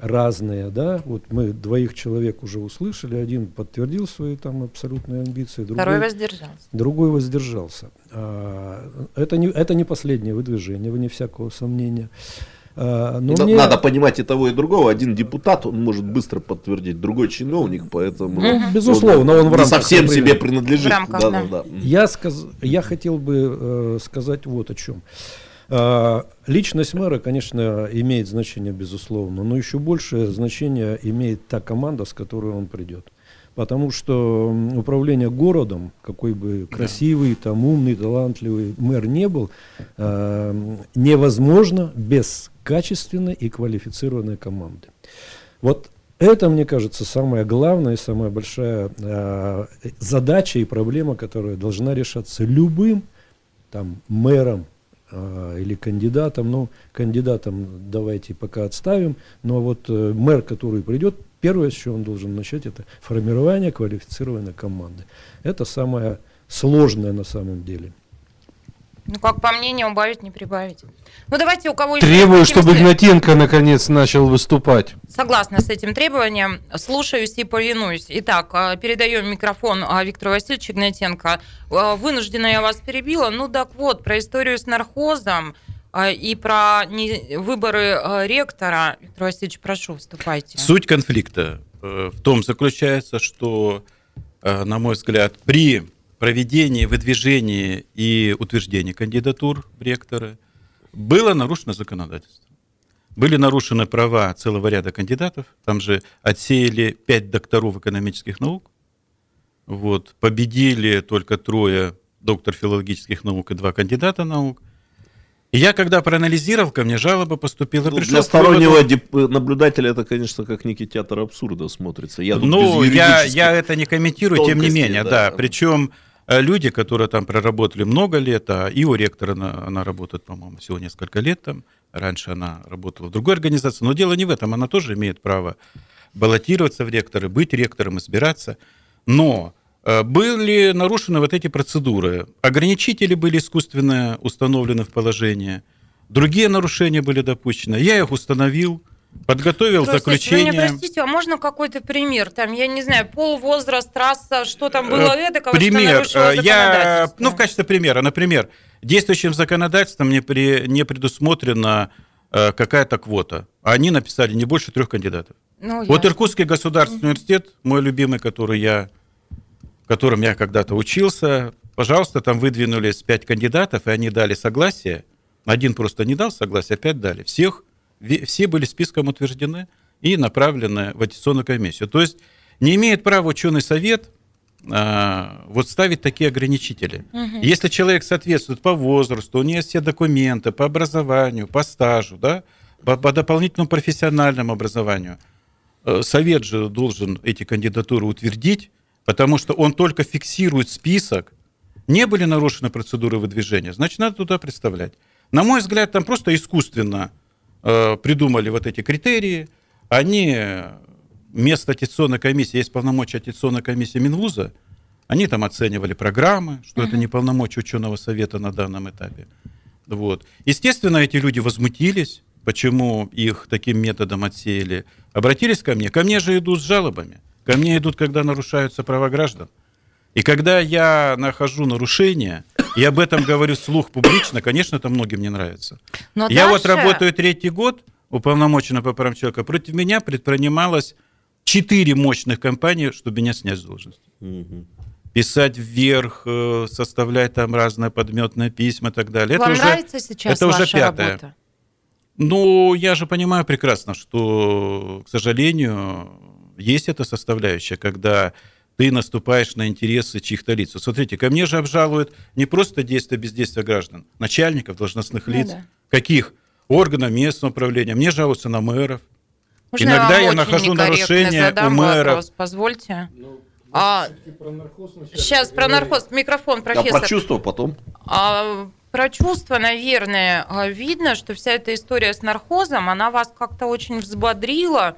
разные, да, вот мы двоих человек уже услышали, один подтвердил свои там абсолютные амбиции, другой, Второй воздержался. Другой воздержался. А, это, не, это не последнее выдвижение, вне всякого сомнения. А, но мне... Надо понимать и того, и другого. Один депутат, он может быстро подтвердить, другой чиновник, поэтому... Ну, безусловно, он, он в рамках... совсем себе принадлежит. В рамках, да, да. Да, Я, сказ... Я хотел бы э, сказать вот о чем. А, личность мэра, конечно, имеет значение, безусловно, но еще большее значение имеет та команда, с которой он придет. Потому что управление городом, какой бы красивый, там умный, талантливый мэр не был, э, невозможно без качественной и квалифицированной команды. Вот это, мне кажется, самая главная и самая большая э, задача и проблема, которая должна решаться любым там, мэром, а, или кандидатом. Ну, кандидатом давайте пока отставим. Но вот э, мэр, который придет, первое, с чего он должен начать, это формирование квалифицированной команды. Это самое сложное на самом деле. Ну, как по мне, не убавить, не прибавить. Ну, давайте у кого Требую, чтобы мысли... Игнатенко наконец начал выступать. Согласна с этим требованием. Слушаюсь и повинуюсь. Итак, а, передаем микрофон а, Виктору Васильевичу Игнатенко. А, вынуждена я вас перебила. Ну, так вот, про историю с нархозом и про выборы ректора. Виктор Васильевич, прошу, вступайте. Суть конфликта э, в том заключается, что, э, на мой взгляд, при проведении, выдвижении и утверждении кандидатур в ректоры было нарушено законодательство. Были нарушены права целого ряда кандидатов. Там же отсеяли пять докторов экономических наук. Вот. Победили только трое доктор филологических наук и два кандидата наук. И я, когда проанализировал, ко мне жалоба поступила. Ну, для стороннего дип- наблюдателя это, конечно, как некий театр абсурда смотрится. Я ну, я, я это не комментирую, тем не менее, да. да. Причем Э, люди, которые там проработали много лет, а и у ректора она, она работает, по-моему, всего несколько лет там. Раньше она работала в другой организации. Но дело не в этом. Она тоже имеет право баллотироваться в ректоры, быть ректором, избираться. Но э, были нарушены вот эти процедуры. Ограничители были искусственно установлены в положение. Другие нарушения были допущены. Я их установил. Подготовил Простите, заключение. Вы меня простите, а можно какой-то пример? Там, я не знаю, пол, возраст, трасса, что там было э, это, Пример. Э, я, ну, в качестве примера, например, действующим законодательством не, при, не предусмотрена э, какая-то квота. Они написали не больше трех кандидатов. Ну, вот Иркутский государственный университет, мой любимый, который я, в котором я когда-то учился, пожалуйста, там выдвинулись пять кандидатов, и они дали согласие. Один просто не дал согласие, а пять дали. Всех все были списком утверждены и направлены в аттестационную комиссию. То есть не имеет права ученый совет а, вот ставить такие ограничители. Угу. Если человек соответствует по возрасту, у него есть все документы по образованию, по стажу, да, по, по дополнительному профессиональному образованию, э, совет же должен эти кандидатуры утвердить, потому что он только фиксирует список не были нарушены процедуры выдвижения, значит, надо туда представлять. На мой взгляд, там просто искусственно придумали вот эти критерии. Они вместо аттестационной комиссии, есть полномочия аттестационной комиссии Минвуза, они там оценивали программы, что uh-huh. это не полномочия ученого совета на данном этапе. Вот. Естественно, эти люди возмутились, почему их таким методом отсеяли. Обратились ко мне. Ко мне же идут с жалобами. Ко мне идут, когда нарушаются права граждан. И когда я нахожу нарушения, и об этом говорю вслух публично, конечно, это многим не нравится. Но я дальше... вот работаю третий год уполномоченный по правам человека. Против меня предпринималось четыре мощных компании, чтобы меня снять с должности. Угу. Писать вверх, э, составлять там разные подметные письма и так далее. Вам это нравится уже, сейчас это ваша уже пятое. работа? Ну, я же понимаю прекрасно, что, к сожалению, есть эта составляющая, когда ты наступаешь на интересы чьих-то лиц. Смотрите, ко мне же обжалуют не просто действия бездействия граждан, начальников, должностных ну лиц. Ну, да. Каких? Органов местного управления. Мне жалуются на мэров. Можно Иногда я, я нахожу нарушения у мэров. Вопрос, позвольте. Ну, а, про сейчас про наркоз. Микрофон, профессор. А про чувство потом. А, про чувства, наверное, а, видно, что вся эта история с нархозом, она вас как-то очень взбодрила.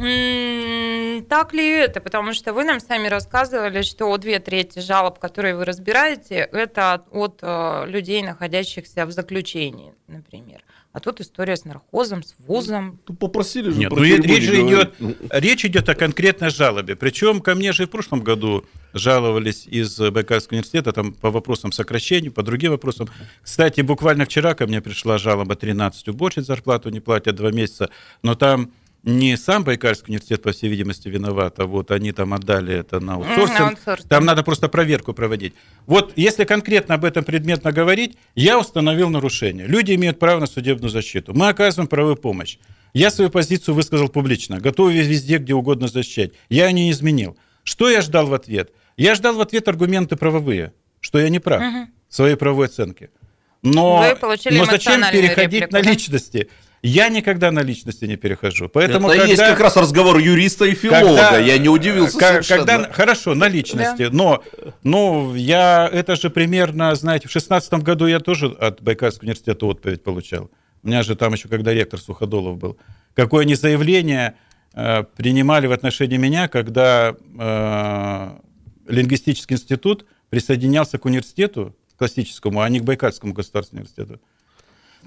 Так ли это? Потому что вы нам сами рассказывали, что две трети жалоб, которые вы разбираете, это от э, людей, находящихся в заключении, например. А тут история с нархозом, с вузом. Тут попросили же. Нет, ну, речь, же идет, речь идет о конкретной жалобе. Причем ко мне же и в прошлом году жаловались из Байкальского университета там, по вопросам сокращений, по другим вопросам. Кстати, буквально вчера ко мне пришла жалоба 13 уборщиц зарплату не платят два месяца, но там не сам Байкальский университет, по всей видимости, виноват, а вот они там отдали это на аутсорсинг. Там надо просто проверку проводить. Вот если конкретно об этом предметно говорить, я установил нарушение. Люди имеют право на судебную защиту. Мы оказываем правовую помощь. Я свою позицию высказал публично, готов везде, где угодно защищать. Я ее не изменил. Что я ждал в ответ? Я ждал в ответ аргументы правовые, что я не прав угу. в своей правовой оценке. Но, но зачем переходить реплику, на личности? Я никогда на личности не перехожу. Поэтому, Это когда, есть как раз разговор юриста и филолога. Когда, я не удивился как, когда, Хорошо, на личности. Да. Но ну, я, это же примерно, знаете, в шестнадцатом году я тоже от Байкальского университета отповедь получал. У меня же там еще, когда ректор Суходолов был. Какое они заявление э, принимали в отношении меня, когда э, лингвистический институт присоединялся к университету классическому, а не к Байкальскому государственному университету.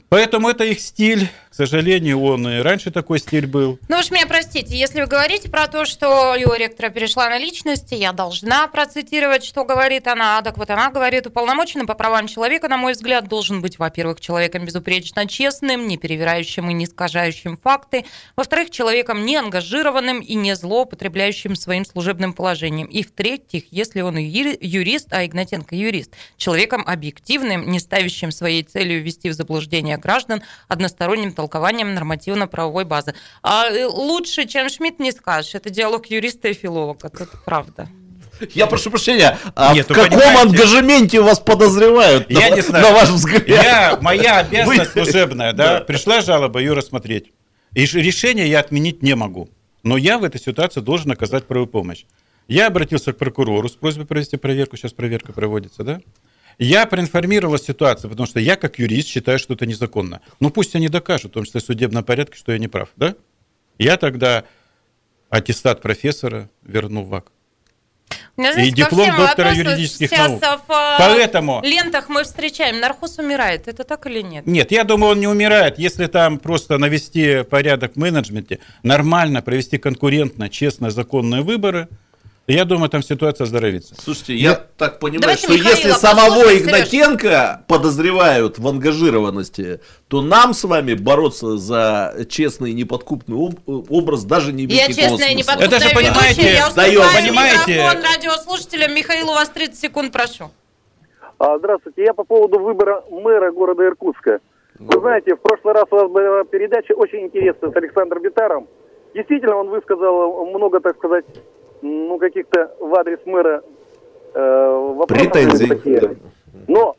Поэтому это их стиль. К сожалению, он и раньше такой стиль был. Ну уж меня простите, если вы говорите про то, что у ректора перешла на личности, я должна процитировать, что говорит она. Так вот она говорит, уполномоченным по правам человека, на мой взгляд, должен быть, во-первых, человеком безупречно честным, не перевирающим и не искажающим факты. Во-вторых, человеком не ангажированным и не злоупотребляющим своим служебным положением. И в-третьих, если он юрист, а Игнатенко юрист, человеком объективным, не ставящим своей целью ввести в заблуждение граждан односторонним толкованием нормативно-правовой базы. А э, лучше, чем Шмидт, не скажешь. Это диалог юриста и филолога, это правда. Я прошу прощения, а Нет, в каком понимаете, ангажементе вас подозревают, я на, не знаю. на ваш взгляд? Я, моя обязанность Вы... служебная, да, пришла жалоба, ее рассмотреть. И решение я отменить не могу. Но я в этой ситуации должен оказать правую помощь. Я обратился к прокурору с просьбой провести проверку, сейчас проверка проводится, да? Я проинформировал ситуацию, потому что я, как юрист, считаю, что это незаконно. Ну, пусть они докажут, в том числе в судебном порядке, что я не прав, да? Я тогда аттестат профессора верну в ВАК. Знаете, и диплом доктора юридических наук. В э, Поэтому... лентах мы встречаем, нархоз умирает. Это так или нет? Нет, я думаю, он не умирает. Если там просто навести порядок в менеджменте, нормально провести конкурентно, честно, законные выборы – я думаю, там ситуация оздоровится. Слушайте, я, я так понимаю, Давайте что Михаила если самого Игнатенко Сереж. подозревают в ангажированности, то нам с вами бороться за честный и неподкупный образ даже не Я честная и неподкупная Это же, понимаете, я понимаете... микрофон радиослушателям. Михаил, у вас 30 секунд, прошу. А, здравствуйте, я по поводу выбора мэра города Иркутска. Вы знаете, в прошлый раз у вас была передача очень интересная с Александром Битаром. Действительно, он высказал много, так сказать, ну, каких-то в адрес мэра э, вопросов. Претензий. Да. Но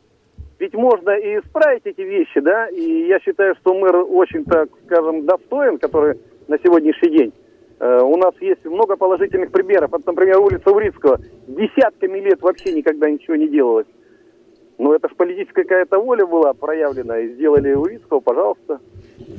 ведь можно и исправить эти вещи, да, и я считаю, что мэр очень, так скажем, достоин, который на сегодняшний день. Э, у нас есть много положительных примеров. Вот, например, улица Урицкого. Десятками лет вообще никогда ничего не делалось. Ну, это же политическая какая-то воля была проявлена, и сделали Увицкого, пожалуйста.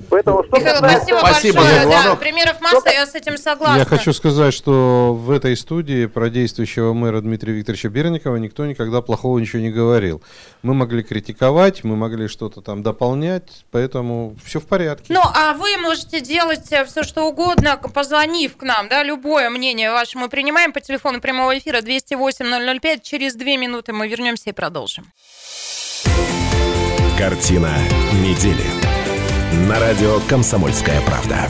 Поэтому что Михаил, спасибо, спасибо большое. Да, примеров масса, я с этим согласна. Я хочу сказать, что в этой студии про действующего мэра Дмитрия Викторовича Берникова никто никогда плохого ничего не говорил. Мы могли критиковать, мы могли что-то там дополнять, поэтому все в порядке. Ну, а вы можете делать все, что угодно, позвонив к нам, да, любое мнение ваше мы принимаем по телефону прямого эфира 208-005. Через две минуты мы вернемся и продолжим. Картина недели на радио «Комсомольская правда».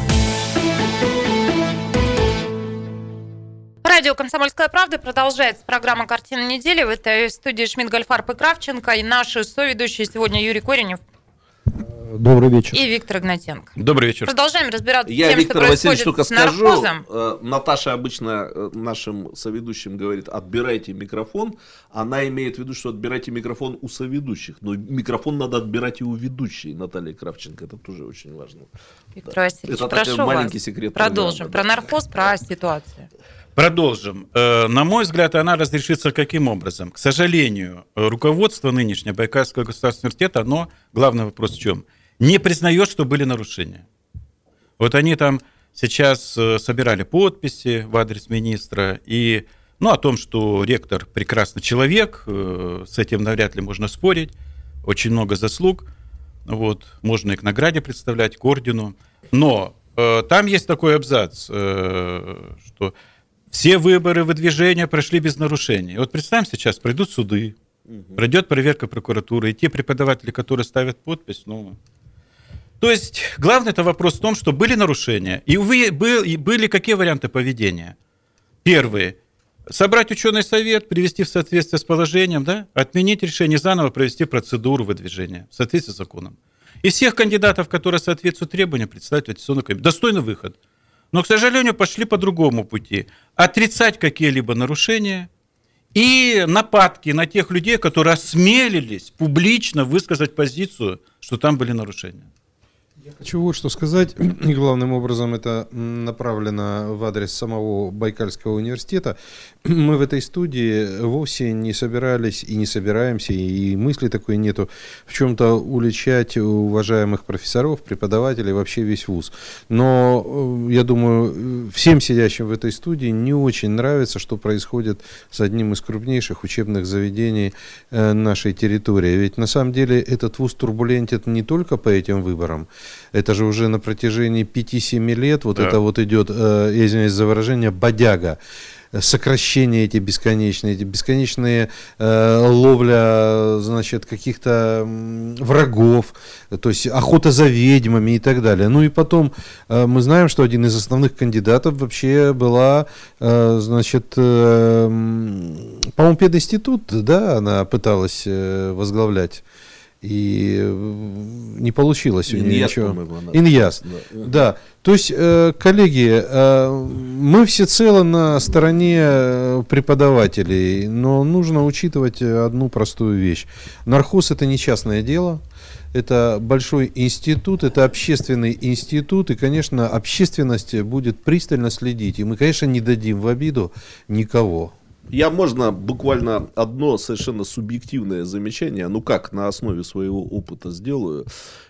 Радио «Комсомольская правда» продолжается программа «Картина недели». В этой студии Шмидт, Гольфарб и Кравченко. И наши соведущие сегодня Юрий Коренев. Добрый вечер. И Виктор Игнатенко. Добрый вечер. Продолжаем разбираться Я, тем, Виктор что Васильевич, только с скажу, наркозом. э, Наташа обычно э, нашим соведущим говорит, отбирайте микрофон. Она имеет в виду, что отбирайте микрофон у соведущих. Но микрофон надо отбирать и у ведущей Натальи Кравченко. Это тоже очень важно. Виктор да. Васильевич, Это прошу маленький вас. секрет. Продолжим. программы, Про наркоз, про ситуацию. Продолжим. Э, На мой взгляд, она разрешится каким образом? К сожалению, руководство нынешнее Байкальского государственного университета, оно, главный вопрос в чем? Не признает, что были нарушения. Вот они там сейчас э, собирали подписи в адрес министра и ну, о том, что ректор прекрасный человек, э, с этим навряд ли можно спорить, очень много заслуг, вот, можно и к награде представлять, к ордену. Но э, там есть такой абзац, э, что все выборы выдвижения прошли без нарушений. Вот представим сейчас, пройдут суды, пройдет проверка прокуратуры, и те преподаватели, которые ставят подпись, ну... То есть главный это вопрос в том, что были нарушения, и, вы, был, и были какие варианты поведения? Первый. Собрать ученый совет, привести в соответствие с положением, да? отменить решение, заново провести процедуру выдвижения в соответствии с законом. И всех кандидатов, которые соответствуют требованиям, представить в аттестационную комиссию. Достойный выход. Но, к сожалению, пошли по другому пути. Отрицать какие-либо нарушения и нападки на тех людей, которые осмелились публично высказать позицию, что там были нарушения. Я хочу вот что сказать, главным образом это направлено в адрес самого Байкальского университета. Мы в этой студии вовсе не собирались и не собираемся, и мысли такой нету, в чем-то уличать уважаемых профессоров, преподавателей, вообще весь вуз. Но, э, я думаю, всем сидящим в этой студии не очень нравится, что происходит с одним из крупнейших учебных заведений э, нашей территории. Ведь на самом деле этот вуз турбулентен не только по этим выборам, это же уже на протяжении 5-7 лет вот Да. это вот идет, э, я извиняюсь за выражение, бодяга сокращения эти бесконечные, эти бесконечные э, ловля, значит, каких-то врагов, то есть охота за ведьмами и так далее. Ну и потом э, мы знаем, что один из основных кандидатов вообще была, э, значит, э, по-моему, пединститут, да, она пыталась э, возглавлять. И э, не получилось у нее ничего. Иньяс. Да. Да. То есть, э, коллеги, э, мы всецело на стороне преподавателей, но нужно учитывать одну простую вещь. Нархоз это не частное дело. Это большой институт, это общественный институт, и, конечно, общественность будет пристально следить. И мы, конечно, не дадим в обиду никого. Я можно буквально одно совершенно субъективное замечание, ну как, на основе своего опыта сделаю.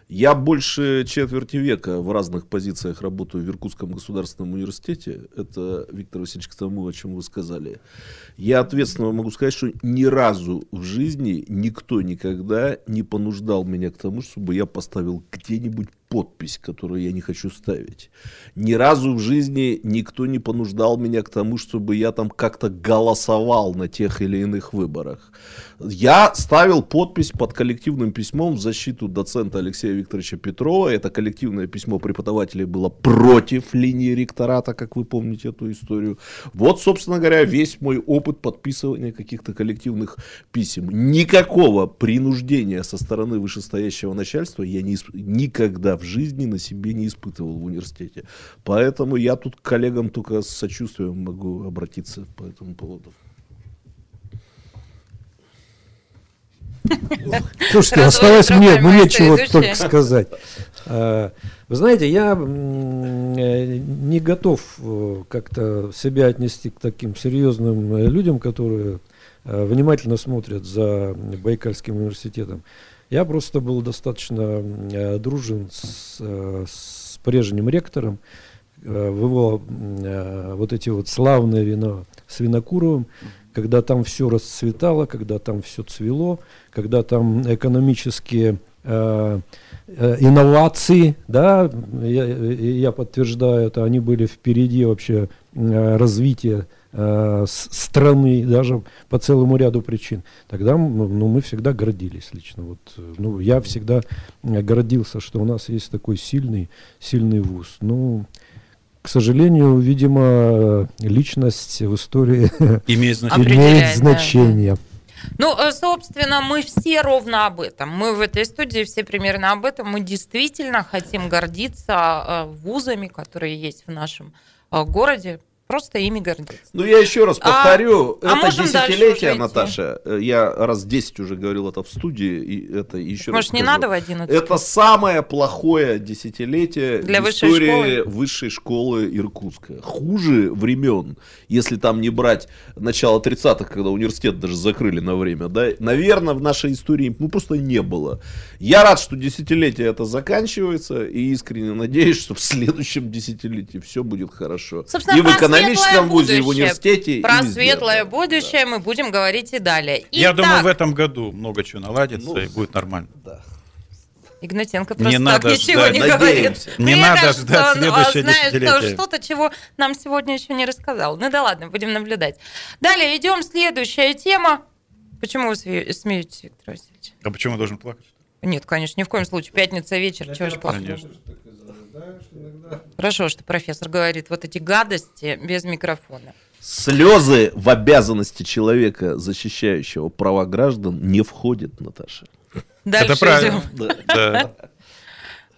Я больше четверти века в разных позициях работаю в Иркутском государственном университете. Это, Виктор Васильевич, к тому, о чем вы сказали. Я ответственно могу сказать, что ни разу в жизни никто никогда не понуждал меня к тому, чтобы я поставил где-нибудь подпись, которую я не хочу ставить. Ни разу в жизни никто не понуждал меня к тому, чтобы я там как-то голосовал на тех или иных выборах. Я ставил подпись под коллективным письмом в защиту доцента Алексея Викторовича Петрова. Это коллективное письмо преподавателей было против линии ректората, как вы помните эту историю. Вот, собственно говоря, весь мой опыт подписывания каких-то коллективных писем. Никакого принуждения со стороны вышестоящего начальства я не никогда в жизни на себе не испытывал в университете. Поэтому я тут к коллегам только с сочувствием могу обратиться по этому поводу. Слушайте, осталось мне, мне мои чего только сказать. А, Вы знаете, я э, не готов э, как-то себя отнести к таким серьезным э, людям, которые внимательно смотрят за Байкальским университетом. Я просто был достаточно дружен с, с прежним ректором, в его вот эти вот славные вина с Винокуровым, когда там все расцветало, когда там все цвело, когда там экономические э, э, инновации, да, я, я подтверждаю это, они были впереди вообще э, развития э, страны, даже по целому ряду причин. Тогда ну, мы всегда гордились лично. Вот, ну, я всегда гордился, что у нас есть такой сильный, сильный вуз. Ну, к сожалению, видимо, личность в истории имеет значение. Имеет значение. Ну, э, собственно, мы все ровно об этом. Мы в этой студии все примерно об этом. Мы действительно хотим гордиться э, вузами, которые есть в нашем э, городе, Просто ими гордиться. Ну, я еще раз а, повторю, а, это а десятилетие, Наташа. Я раз 10 уже говорил это в студии, и это еще Может, раз не надо в 11? Это самое плохое десятилетие Для в истории высшей школы? высшей школы Иркутска. Хуже времен, если там не брать начало 30-х, когда университет даже закрыли на время, да, наверное, в нашей истории ну, просто не было. Я рад, что десятилетие это заканчивается, и искренне надеюсь, что в следующем десятилетии все будет хорошо. Собственно, и в экономическом вузе, и в университете. Про светлое да, будущее да. мы будем говорить и далее. Итак, Я думаю, в этом году много чего наладится ну, и будет нормально. Да. Игнатенко просто не так надо ничего ждать, не надеемся. говорит. Не Мне надо кажется, ждать он, следующее знает что-то, чего нам сегодня еще не рассказал. Ну да ладно, будем наблюдать. Далее идем. Следующая тема. Почему вы смеетесь, Виктор Васильевич? А почему я должен плакать? Нет, конечно, ни в коем случае. Пятница вечер, чего же? Конечно. Хорошо, что профессор говорит вот эти гадости без микрофона. Слезы в обязанности человека, защищающего права граждан, не входят, Наташа. Дальше Это правильно. Да.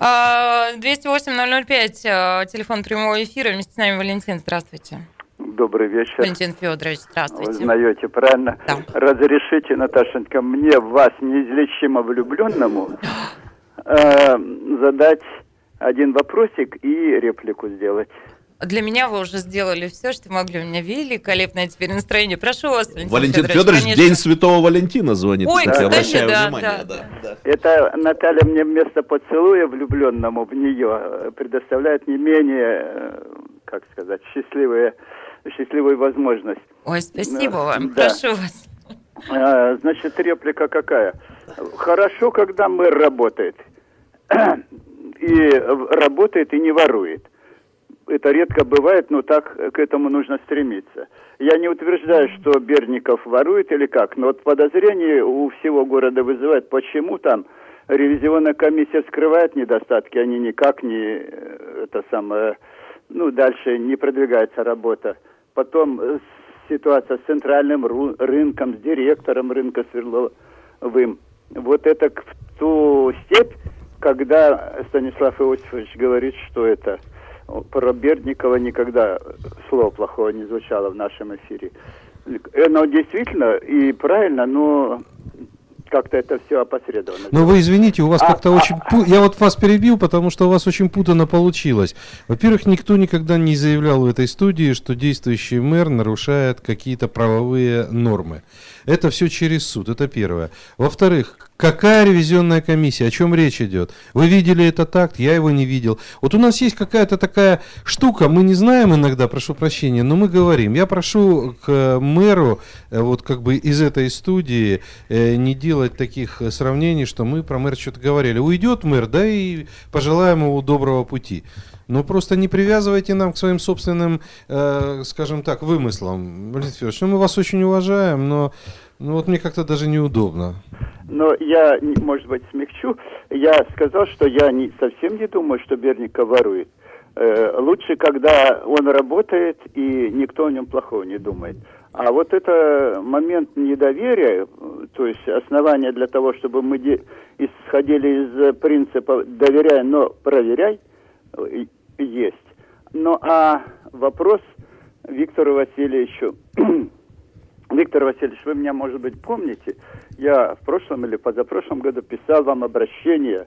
208-005, а, телефон прямого эфира. Вместе с нами Валентин. Здравствуйте. Добрый вечер. Валентин Федорович, здравствуйте. Вы знаете, правильно? Да. Разрешите, Наташенька, мне вас, неизлечимо влюбленному, э, задать один вопросик и реплику сделать. Для меня вы уже сделали все, что могли. У меня великолепное теперь настроение. Прошу вас, Валентин, Валентин Федорович, Федорович День Святого Валентина звонит. Ой, кстати, да, внимание, да, да. да. Это Наталья мне вместо поцелуя влюбленному в нее э, предоставляет не менее, э, как сказать, счастливые, счастливую возможность. Ой, спасибо вам. Да. Прошу вас. А, значит, реплика какая? Хорошо, когда мэр работает и работает и не ворует. Это редко бывает, но так к этому нужно стремиться. Я не утверждаю, что Берников ворует или как, но вот подозрение у всего города вызывает, почему там ревизионная комиссия скрывает недостатки, они никак не, э, это самое, ну, дальше не продвигается работа. Потом э, ситуация с центральным рынком, с директором рынка Свердловым. Вот это в ту степь, когда Станислав Иосифович говорит, что это про Бердникова никогда слова плохого не звучало в нашем эфире. Оно действительно и правильно, но как-то это все опосредованно. Ну вы извините, у вас а, как-то а, очень... А, Я вот вас перебил, потому что у вас очень путано получилось. Во-первых, никто никогда не заявлял в этой студии, что действующий мэр нарушает какие-то правовые нормы. Это все через суд, это первое. Во-вторых, какая ревизионная комиссия, о чем речь идет? Вы видели этот акт, я его не видел. Вот у нас есть какая-то такая штука, мы не знаем иногда, прошу прощения, но мы говорим. Я прошу к мэру, э, вот как бы из этой студии, э, не делать таких сравнений, что мы про мэра что-то говорили. Уйдет мэр, да и пожелаем ему доброго пути. Но просто не привязывайте нам к своим собственным, э, скажем так, вымыслам. Валентин Федорович, ну мы вас очень уважаем, но ну вот мне как-то даже неудобно. Но я, может быть, смягчу. Я сказал, что я не, совсем не думаю, что Берников ворует. Э, лучше, когда он работает и никто о нем плохого не думает. А вот это момент недоверия, то есть основание для того, чтобы мы исходили из принципа «доверяй, но проверяй», есть. Ну а вопрос Виктору Васильевичу. Виктор Васильевич, вы меня, может быть, помните, я в прошлом или позапрошлом году писал вам обращение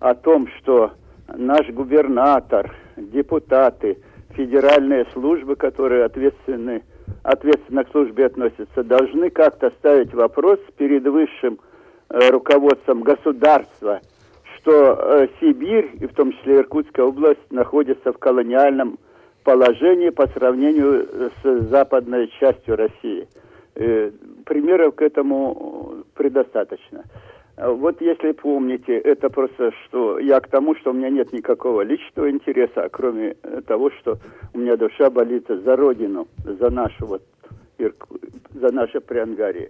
о том, что наш губернатор, депутаты, федеральные службы, которые ответственны ответственно к службе относятся, должны как-то ставить вопрос перед высшим э, руководством государства, что э, Сибирь, и в том числе Иркутская область, находится в колониальном положении по сравнению с западной частью России. Э, примеров к этому предостаточно. Вот если помните, это просто что я к тому, что у меня нет никакого личного интереса, а кроме того, что у меня душа болит за родину, за нашу вот за наше Приангарие.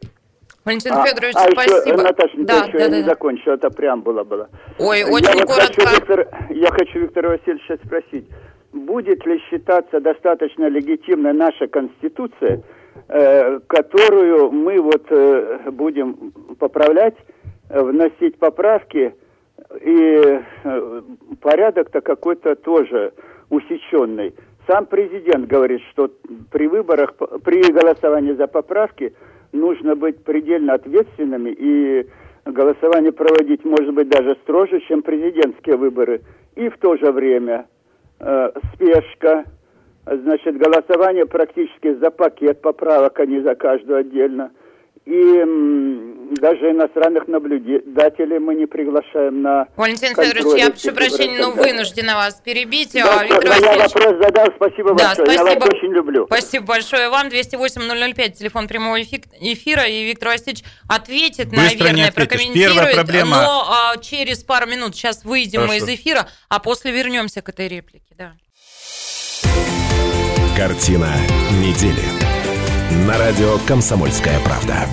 Валентин а, Федорович, а спасибо. Еще, Наташа, да, еще да, я да, не да. закончил, это преамбула была. Ой, очень я коротко. хочу, Виктор, я хочу Виктора Васильевича спросить, будет ли считаться достаточно легитимной наша Конституция, э, которую мы вот э, будем поправлять, вносить поправки, и э, порядок-то какой-то тоже усеченный. Сам президент говорит, что при выборах, при голосовании за поправки нужно быть предельно ответственными и голосование проводить, может быть, даже строже, чем президентские выборы. И в то же время э, спешка, значит, голосование практически за пакет поправок, а не за каждую отдельно – и даже иностранных наблюдателей мы не приглашаем на Валентин Федорович, я прошу прощения, но вынуждена вас перебить. Да, Виктор я Васильевич... вопрос задал, спасибо да, большое, спасибо. я вас очень люблю. Спасибо большое вам, 208-005, телефон прямого эфира, и Виктор Васильевич ответит, Быстро наверное, прокомментирует, Первая проблема... но а, через пару минут сейчас выйдем Хорошо. мы из эфира, а после вернемся к этой реплике. Да. Картина недели на радио «Комсомольская правда».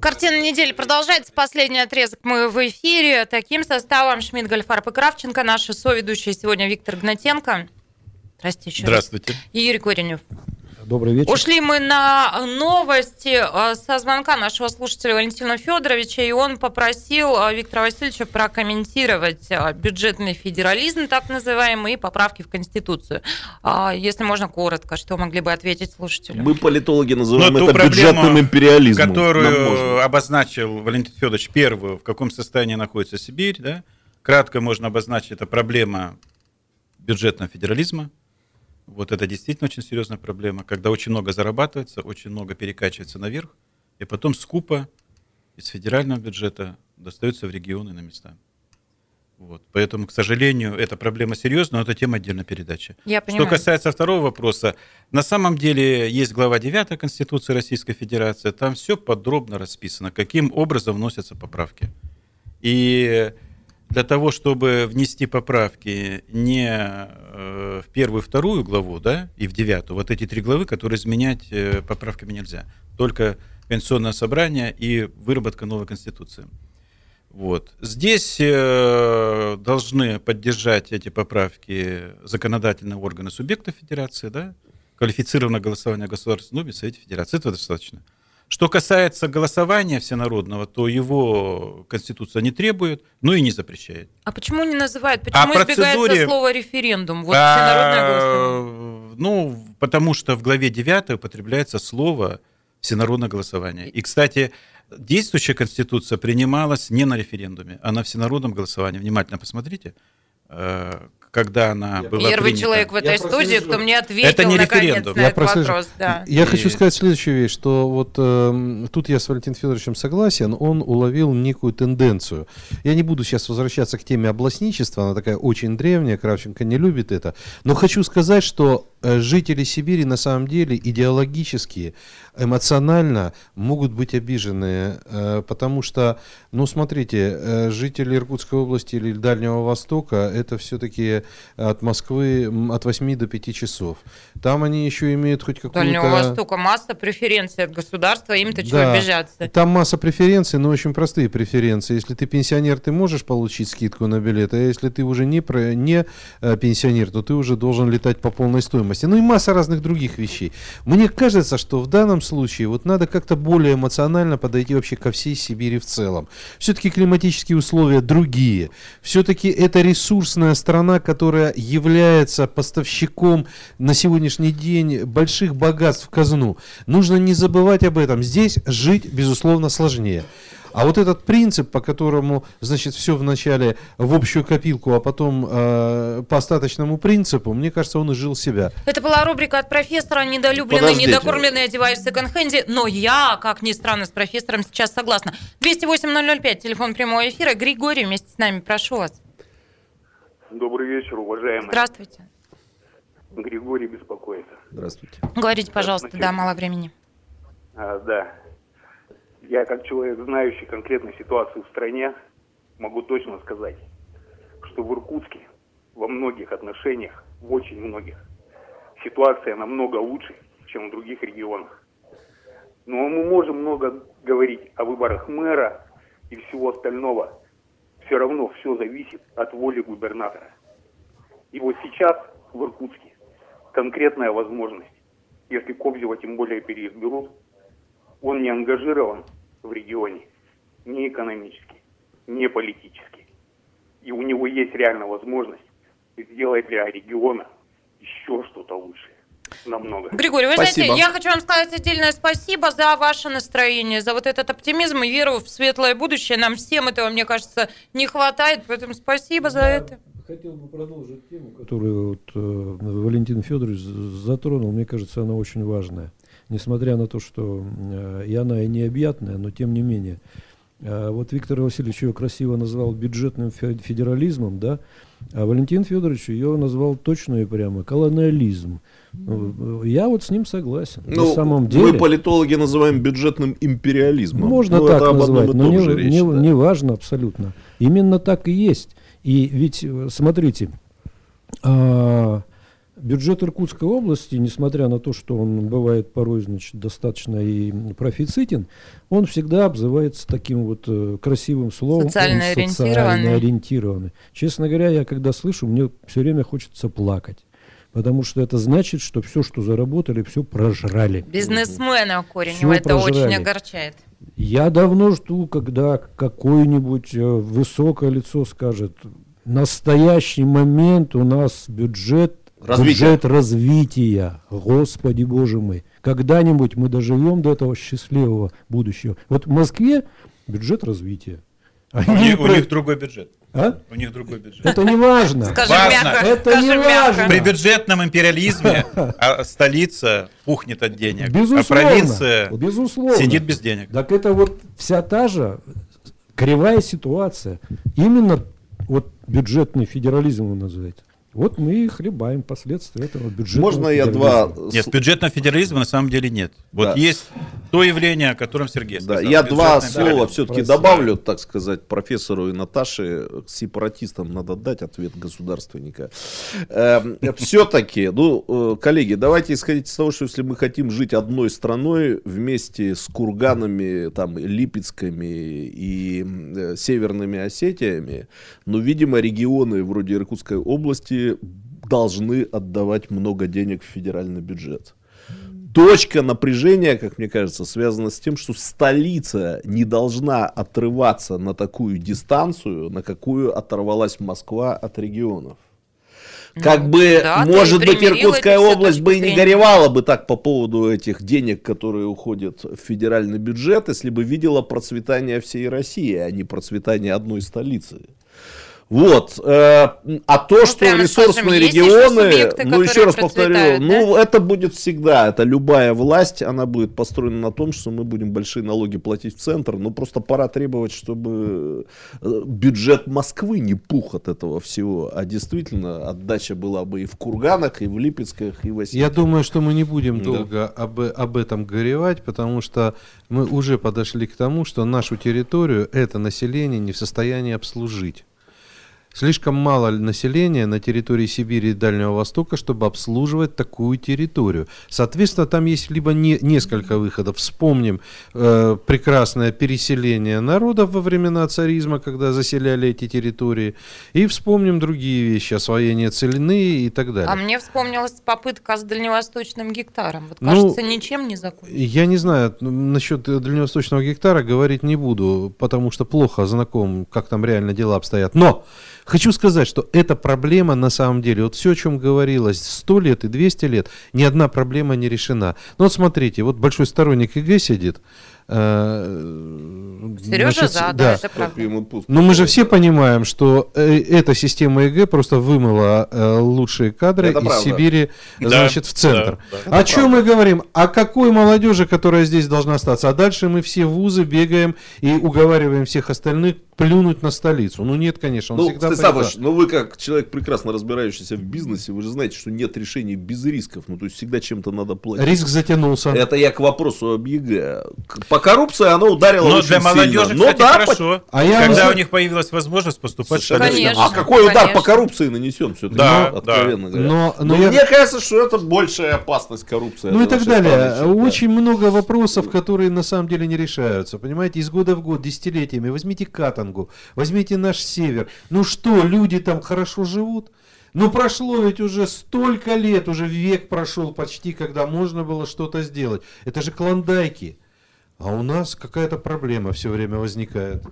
Картина недели продолжается. Последний отрезок мы в эфире. Таким составом Шмидт, Гольфарб и Кравченко. Наши соведущие сегодня Виктор Гнатенко. Здравствуйте еще Здравствуйте. Раз. И Юрий Коренев. Добрый вечер. Ушли мы на новости э, со звонка нашего слушателя Валентина Федоровича, и он попросил э, Виктора Васильевича прокомментировать э, бюджетный федерализм, так называемый, и поправки в Конституцию. А, если можно коротко, что могли бы ответить слушателю? Мы, политологи, называем Но это бюджетным империализмом. Которую обозначил Валентин Федорович первую, в каком состоянии находится Сибирь, да? Кратко можно обозначить, это проблема бюджетного федерализма, вот это действительно очень серьезная проблема, когда очень много зарабатывается, очень много перекачивается наверх, и потом скупо из федерального бюджета достается в регионы на места. Вот. Поэтому, к сожалению, эта проблема серьезная, но это тема отдельной передачи. Я понимаю. Что касается второго вопроса, на самом деле есть глава 9 Конституции Российской Федерации, там все подробно расписано, каким образом вносятся поправки. И для того, чтобы внести поправки не э, в первую вторую главу, да, и в девятую, вот эти три главы, которые изменять э, поправками нельзя. Только Конституционное собрание и выработка новой Конституции. Вот. Здесь э, должны поддержать эти поправки законодательные органы субъекта Федерации, да, квалифицированное голосование в Государственной Думе, Совете Федерации. Это достаточно. Что касается голосования всенародного, то его Конституция не требует, но и не запрещает. А почему не называют? Почему а избегается процедуре... слово референдум? Вот а, голосование. Ну, потому что в главе 9 употребляется слово всенародное голосование. И, кстати, действующая Конституция принималась не на референдуме, а на всенародном голосовании. Внимательно посмотрите э, когда она была Первый принята. человек в этой я студии, кто мне ответил Это не референдум. на я этот вопрос. Да. Я и... хочу сказать следующую вещь, что вот э, тут я с Валентином Федоровичем согласен, он уловил некую тенденцию. Я не буду сейчас возвращаться к теме областничества, она такая очень древняя, Кравченко не любит это, но хочу сказать, что э, жители Сибири на самом деле идеологически, эмоционально могут быть обижены, э, потому что, ну смотрите, э, жители Иркутской области или Дальнего Востока, это все-таки от Москвы от 8 до 5 часов. Там они еще имеют хоть какую-то... Дальнего Востока масса преференций от государства, им-то да. чего обижаться? Там масса преференций, но очень простые преференции. Если ты пенсионер, ты можешь получить скидку на билет, а если ты уже не, про... не э, пенсионер, то ты уже должен летать по полной стоимости. Ну и масса разных других вещей. Мне кажется, что в данном случае вот надо как-то более эмоционально подойти вообще ко всей Сибири в целом. Все-таки климатические условия другие. Все-таки это ресурсная страна, которая является поставщиком на сегодняшний день больших богатств в казну. Нужно не забывать об этом. Здесь жить, безусловно, сложнее. А вот этот принцип, по которому, значит, все вначале в общую копилку, а потом э, по остаточному принципу, мне кажется, он изжил себя. Это была рубрика от профессора «Недолюбленный, Подождите. недокормленный, одеваюсь в секонд-хенде». Но я, как ни странно, с профессором сейчас согласна. 208-005, телефон прямого эфира. Григорий вместе с нами, прошу вас. Добрый вечер, уважаемые. Здравствуйте. Григорий беспокоит. Здравствуйте. Говорите, пожалуйста, Значит, да, мало времени. А, да. Я как человек, знающий конкретную ситуацию в стране, могу точно сказать, что в Иркутске во многих отношениях, в очень многих, ситуация намного лучше, чем в других регионах. Но мы можем много говорить о выборах мэра и всего остального. Все равно все зависит от воли губернатора. И вот сейчас в Иркутске конкретная возможность, если Кобзева тем более переизберут, он не ангажирован в регионе ни экономически, ни политически. И у него есть реальная возможность сделать для региона еще что-то лучшее намного. Григорий, вы спасибо. знаете, я хочу вам сказать отдельное спасибо за ваше настроение, за вот этот оптимизм и веру в светлое будущее. Нам всем этого, мне кажется, не хватает, поэтому спасибо за это. Хотел бы продолжить тему, которую вот, э, Валентин Федорович затронул. Мне кажется, она очень важная. Несмотря на то, что э, и она и необъятная, но тем не менее. Э, вот Виктор Васильевич ее красиво назвал бюджетным федерализмом, да, а Валентин Федорович ее назвал точно и прямо колониализм. Ну, я вот с ним согласен. Ну, на самом деле, мы политологи называем бюджетным империализмом. Можно ну, так назвать, но не, речь, не, да. не важно абсолютно. Именно так и есть. И ведь, э, смотрите, а, бюджет Иркутской области, несмотря на то, что он бывает порой значит, достаточно и профицитен, он всегда обзывается таким вот э, красивым словом. Социально ориентированный. Социально ориентированный. Честно говоря, я когда слышу, мне все время хочется плакать. Потому что это значит, что все, что заработали, все прожрали. Бизнесмена Коренева это прожрали. очень огорчает. Я давно жду, когда какое-нибудь э, высокое лицо скажет, настоящий момент у нас бюджет Развитие. Бюджет развития, Господи Боже мой. Когда-нибудь мы доживем до этого счастливого будущего. Вот в Москве бюджет развития. А у, них, у них другой бюджет. А? У них другой бюджет. Это не важно. Скажи важно. мягко. Это Скажи не важно. При бюджетном империализме а столица пухнет от денег, а Безусловно. а провинция Безусловно. сидит без денег. Так это вот вся та же кривая ситуация. Именно вот бюджетный федерализм вы называете. Вот мы и хлебаем последствия этого бюджета. Можно я два... Нет, бюджетного федерализма на самом деле нет. Вот да. есть то явление, о котором Сергей сказал. Да, я два слова все-таки добавлю, так сказать, профессору и Наташе, сепаратистам надо дать ответ государственника. Эм, все-таки, ну, э, коллеги, давайте исходить из того, что если мы хотим жить одной страной вместе с Курганами, там, Липецками и э, Северными Осетиями, ну, видимо, регионы вроде Иркутской области должны отдавать много денег в федеральный бюджет. Точка напряжения, как мне кажется, связана с тем, что столица не должна отрываться на такую дистанцию, на какую оторвалась Москва от регионов. Ну, как бы, да, может быть, Иркутская область бы и не горевала бы так по поводу этих денег, которые уходят в федеральный бюджет, если бы видела процветание всей России, а не процветание одной столицы. Вот. Э, а то, ну, что ресурсные скажем, регионы, субъекты, ну еще раз повторю, да? ну это будет всегда, это любая власть, она будет построена на том, что мы будем большие налоги платить в центр, но просто пора требовать, чтобы э, бюджет Москвы не пух от этого всего, а действительно отдача была бы и в Курганах, и в Липецках, и в Осетии. Я думаю, что мы не будем да. долго об, об этом горевать, потому что мы уже подошли к тому, что нашу территорию это население не в состоянии обслужить. Слишком мало населения на территории Сибири и Дальнего Востока, чтобы обслуживать такую территорию. Соответственно, там есть либо не, несколько выходов. Вспомним э, прекрасное переселение народов во времена царизма, когда заселяли эти территории. И вспомним другие вещи, освоение целины и так далее. А мне вспомнилась попытка с дальневосточным гектаром. Вот ну, кажется, ну, ничем не закончилось. Я не знаю, насчет дальневосточного гектара говорить не буду, потому что плохо знаком, как там реально дела обстоят. Но Хочу сказать, что эта проблема на самом деле, вот все, о чем говорилось 100 лет и 200 лет, ни одна проблема не решена. Но вот смотрите, вот большой сторонник ЕГЭ сидит, Сережа значит, за, да, да, это правда. Но мы же все понимаем, что э, эта система ЕГЭ просто вымыла э, лучшие кадры это из правда. Сибири, да, значит, в центр. Да, да. О чем мы говорим? О какой молодежи, которая здесь должна остаться? А дальше мы все вузы бегаем и уговариваем всех остальных плюнуть на столицу. Ну нет, конечно, он ну, всегда Станиславович, ну вы как человек прекрасно разбирающийся в бизнесе, вы же знаете, что нет решений без рисков. Ну то есть всегда чем-то надо платить. Риск затянулся. Это я к вопросу об ЕГЭ. По коррупции оно ударило Но очень для молодежи, сильно. кстати, да, хорошо. А я когда у них появилась возможность поступать в конечно, А какой конечно. удар по коррупции нанесен все-таки? Да, ну, откровенно да. говоря. Но, но, но я... мне кажется, что это большая опасность коррупции. Ну и так далее. Страны, очень да. много вопросов, которые на самом деле не решаются. Понимаете, из года в год, десятилетиями. Возьмите Катангу, возьмите наш север. Ну что, люди там хорошо живут? Ну прошло ведь уже столько лет, уже век прошел почти, когда можно было что-то сделать. Это же клондайки. А у нас какая-то проблема все время возникает.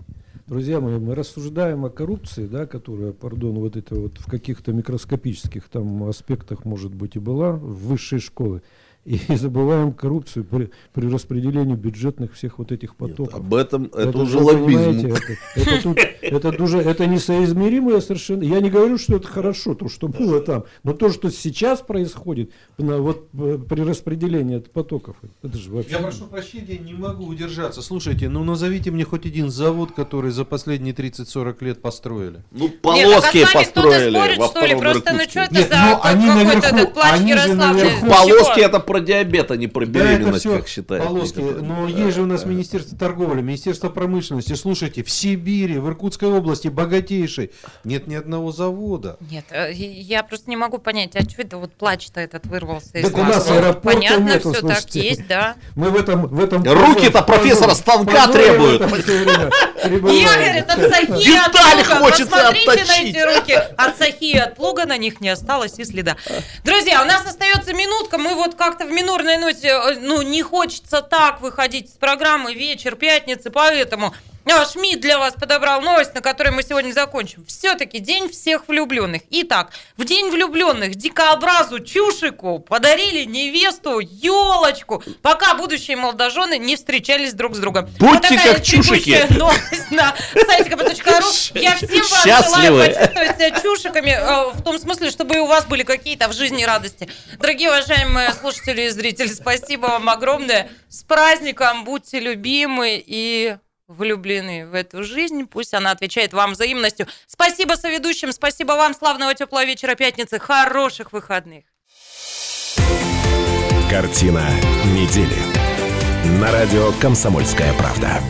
Друзья мои, мы рассуждаем о коррупции, да, которая, пардон, вот это вот в каких-то микроскопических там аспектах, может быть, и была в высшей школе и забываем коррупцию при, при распределении бюджетных всех вот этих потоков. Нет, об этом это, это уже лоббизм. Это, это, тут, это, уже, это несоизмеримое совершенно. Я не говорю, что это хорошо, то, что было там, но то, что сейчас происходит на, вот, э, при распределении потоков, это же вообще... Я прошу прощения, не могу удержаться. Слушайте, ну назовите мне хоть один завод, который за последние 30-40 лет построили. Ну, полоски Нет, построили. Спорит, что ли? Просто, ну что это Нет, за ну, они какой-то этот плач Ярославля? Полоски это про диабет, а не про беременность, да, как считают. Полоски. Но есть же у нас Министерство торговли, Министерство промышленности. Слушайте, в Сибири, в Иркутской области, богатейшей, нет ни одного завода. Нет, э, я просто не могу понять, а что это вот плач-то этот вырвался из Так у нас аэропорта Понятно, нету, все слушайте. так есть, да. Мы в этом... В этом Руки-то профессора станка требуют. Я, говорит, от Сахи от Луга. Посмотрите на эти руки. От Сахи и от Луга на них не осталось и следа. Друзья, у нас остается минутка. Мы вот как-то в минорной ноте, э, ну, не хочется так выходить с программы вечер пятницы, поэтому а, Шмидт для вас подобрал новость, на которой мы сегодня закончим. Все-таки День всех влюбленных. Итак, в День влюбленных дикообразу Чушику подарили невесту елочку, пока будущие молодожены не встречались друг с другом. Будьте вот как чушики. новость на сайте kp.ru. Я всем вам желаю почувствовать себя чушиками, э, в том смысле, чтобы у вас были какие-то в жизни радости. Дорогие уважаемые слушатели и зрители, спасибо вам огромное. С праздником, будьте любимы и влюблены в эту жизнь. Пусть она отвечает вам взаимностью. Спасибо соведущим, спасибо вам. Славного теплого вечера пятницы. Хороших выходных. Картина недели. На радио «Комсомольская правда».